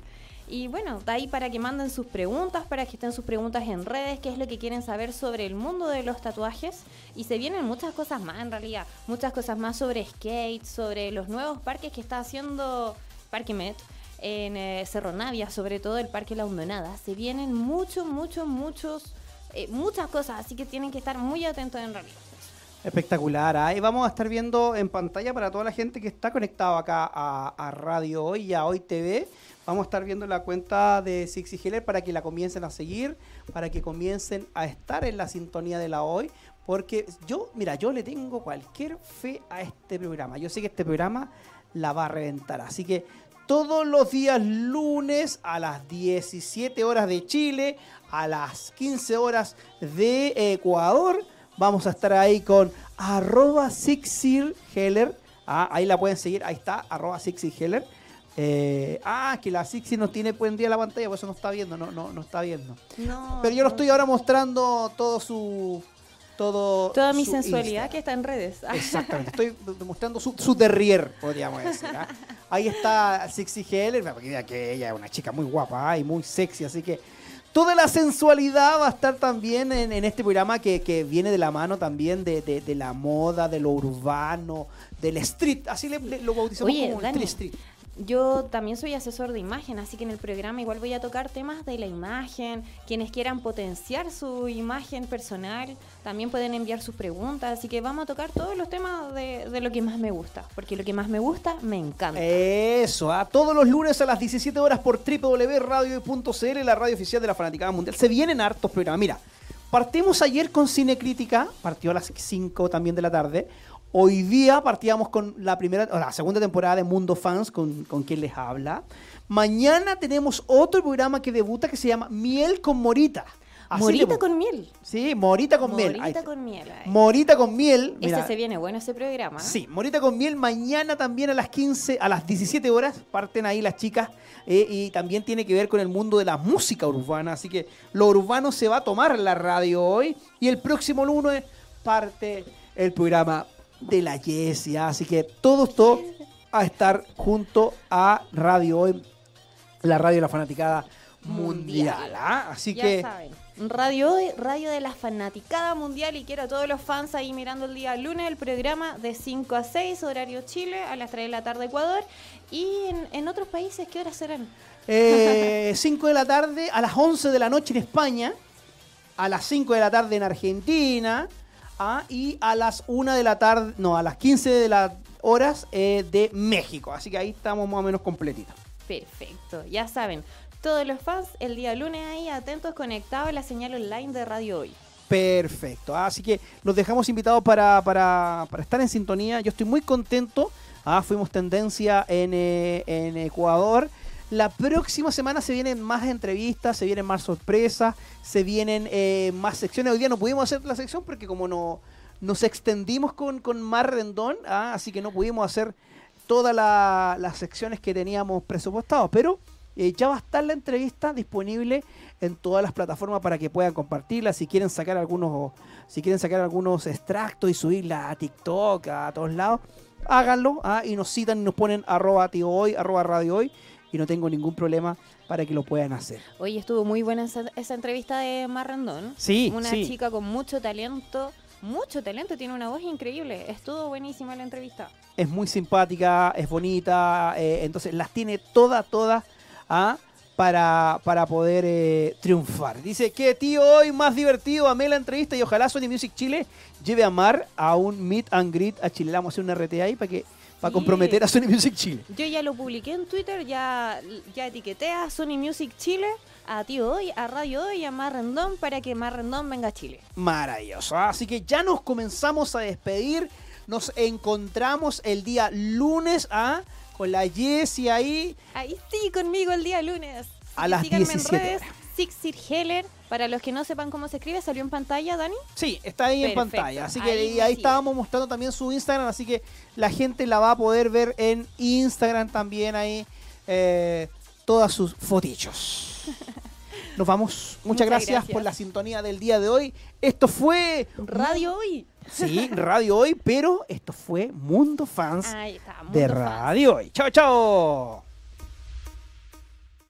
Y bueno, de ahí para que manden sus preguntas, para que estén sus preguntas en redes, qué es lo que quieren saber sobre el mundo de los tatuajes. Y se vienen muchas cosas más en realidad, muchas cosas más sobre skate, sobre los nuevos parques que está haciendo Parque Met en eh, Cerro Navia, sobre todo el Parque La Hondonada. Se vienen muchos, muchos, muchos, eh, muchas cosas, así que tienen que estar muy atentos en realidad. Espectacular. Ahí ¿ah? vamos a estar viendo en pantalla para toda la gente que está conectado acá a, a Radio Hoy y a Hoy TV Vamos a estar viendo la cuenta de Sixy Heller para que la comiencen a seguir, para que comiencen a estar en la sintonía de la hoy. Porque yo, mira, yo le tengo cualquier fe a este programa. Yo sé que este programa la va a reventar. Así que todos los días lunes a las 17 horas de Chile, a las 15 horas de Ecuador, vamos a estar ahí con arroba Sixy Heller. Ah, ahí la pueden seguir, ahí está, arroba Heller eh, ah, que la Sixi no tiene buen día la pantalla, por eso no está viendo, no, no, no está viendo. Pero yo lo estoy ahora mostrando todo su. Todo Toda mi sensualidad que está en redes. Exactamente, estoy mostrando su, su derrier, podríamos decir. ¿ah? Ahí está Sixi Heller, porque que ella es una chica muy guapa ¿ah? y muy sexy, así que toda la sensualidad va a estar también en, este programa que, viene de la mano también de, la moda, de lo urbano, del street. Así le, lo bautizamos como street, street. Yo también soy asesor de imagen, así que en el programa igual voy a tocar temas de la imagen. Quienes quieran potenciar su imagen personal también pueden enviar sus preguntas. Así que vamos a tocar todos los temas de, lo que más me gusta, porque lo que más me gusta me encanta. Eso, a todos los lunes a las 17 horas por www.radio.cl, la radio oficial de la Fanaticada Mundial. Se vienen hartos programas. Mira, partimos ayer con Cine Crítica, partió a las 5 también de la tarde. Hoy día partíamos con la primera, la segunda temporada de Mundo Fans, con, con quien les habla. Mañana tenemos otro programa que debuta que se llama Miel con Morita. morita con miel. Sí, Morita con miel. Morita con miel. Morita con miel. ese se viene bueno ese programa. Sí, Morita con miel. Mañana también a las 15, a las 17 horas parten ahí las chicas. Eh, y también tiene que ver con el mundo de la música urbana. Así que lo urbano se va a tomar la radio hoy. Y el próximo lunes parte el programa de la Yesia. Así que todo esto a estar junto a Radio Hoy, la radio de la fanaticada mundial. ¿ah? Así que. Radio, radio de la fanaticada mundial y quiero a todos los fans ahí mirando el día lunes el programa de 5 a 6, horario Chile, a las 3 de la tarde Ecuador. ¿Y en, otros países qué horas serán? 5 eh, de la tarde, a las 11 de la noche en España, a las 5 de la tarde en Argentina, Ah, y a las 1 de la tarde, no, a las 15 de la horas eh, de México. Así que ahí estamos más o menos completitos. Perfecto, ya saben, todos los fans el día lunes ahí atentos conectados a la señal online de Radio Hoy. Perfecto, así que los dejamos invitados para, para, para estar en sintonía. Yo estoy muy contento. Ah, fuimos tendencia en, eh, en Ecuador. La próxima semana se vienen más entrevistas, se vienen más sorpresas, se vienen eh, más secciones. Hoy día no pudimos hacer la sección porque como no nos extendimos con, con Mar Rendón, ah, así que no pudimos hacer todas las secciones que teníamos presupuestados, pero eh, ya va a estar la entrevista disponible en todas las plataformas para que puedan compartirla. Si quieren sacar algunos, si quieren sacar algunos extractos y subirla a TikTok, a todos lados, háganlo ah, y nos citan y nos ponen arroba tío hoy, arroba radio hoy y no tengo ningún problema para que lo puedan hacer. Hoy estuvo muy buena esa, entrevista de Marrandón. Sí, Una chica con mucho talento, mucho talento, tiene una voz increíble. Estuvo buenísima la entrevista. Es muy simpática, es bonita, eh, entonces las tiene todas, todas ¿ah? para, para poder eh, triunfar. Dice que tío, hoy más divertido, amé la entrevista y ojalá Sony Music Chile lleve a Mar a un meet and greet a Chile. vamos a hacer un RT ahí para que para comprometer a Sony Music Chile. Yo ya lo publiqué en Twitter, ya, ya etiqueté a Sony Music Chile, a Tío Hoy, a Radio Hoy, a Mar Rendón para que Mar Rendón venga a Chile. Maravilloso. Así que ya nos comenzamos a despedir. Nos encontramos el día lunes a con la Jessie ahí. Ahí sí, conmigo el día lunes. A las 17 en redes, Sixir Heller. Para los que no sepan cómo se escribe, ¿salió en pantalla, Dani? Sí, está ahí en pantalla. Así que ahí, estábamos mostrando también su Instagram, así que la gente la va a poder ver en Instagram también ahí. Eh, todas sus fotichos. Nos vamos. Muchas, gracias, por la sintonía del día de hoy. Esto fue Radio Hoy. Sí, Radio Hoy, pero esto fue Mundo Fans de Radio Hoy. Chao, chao.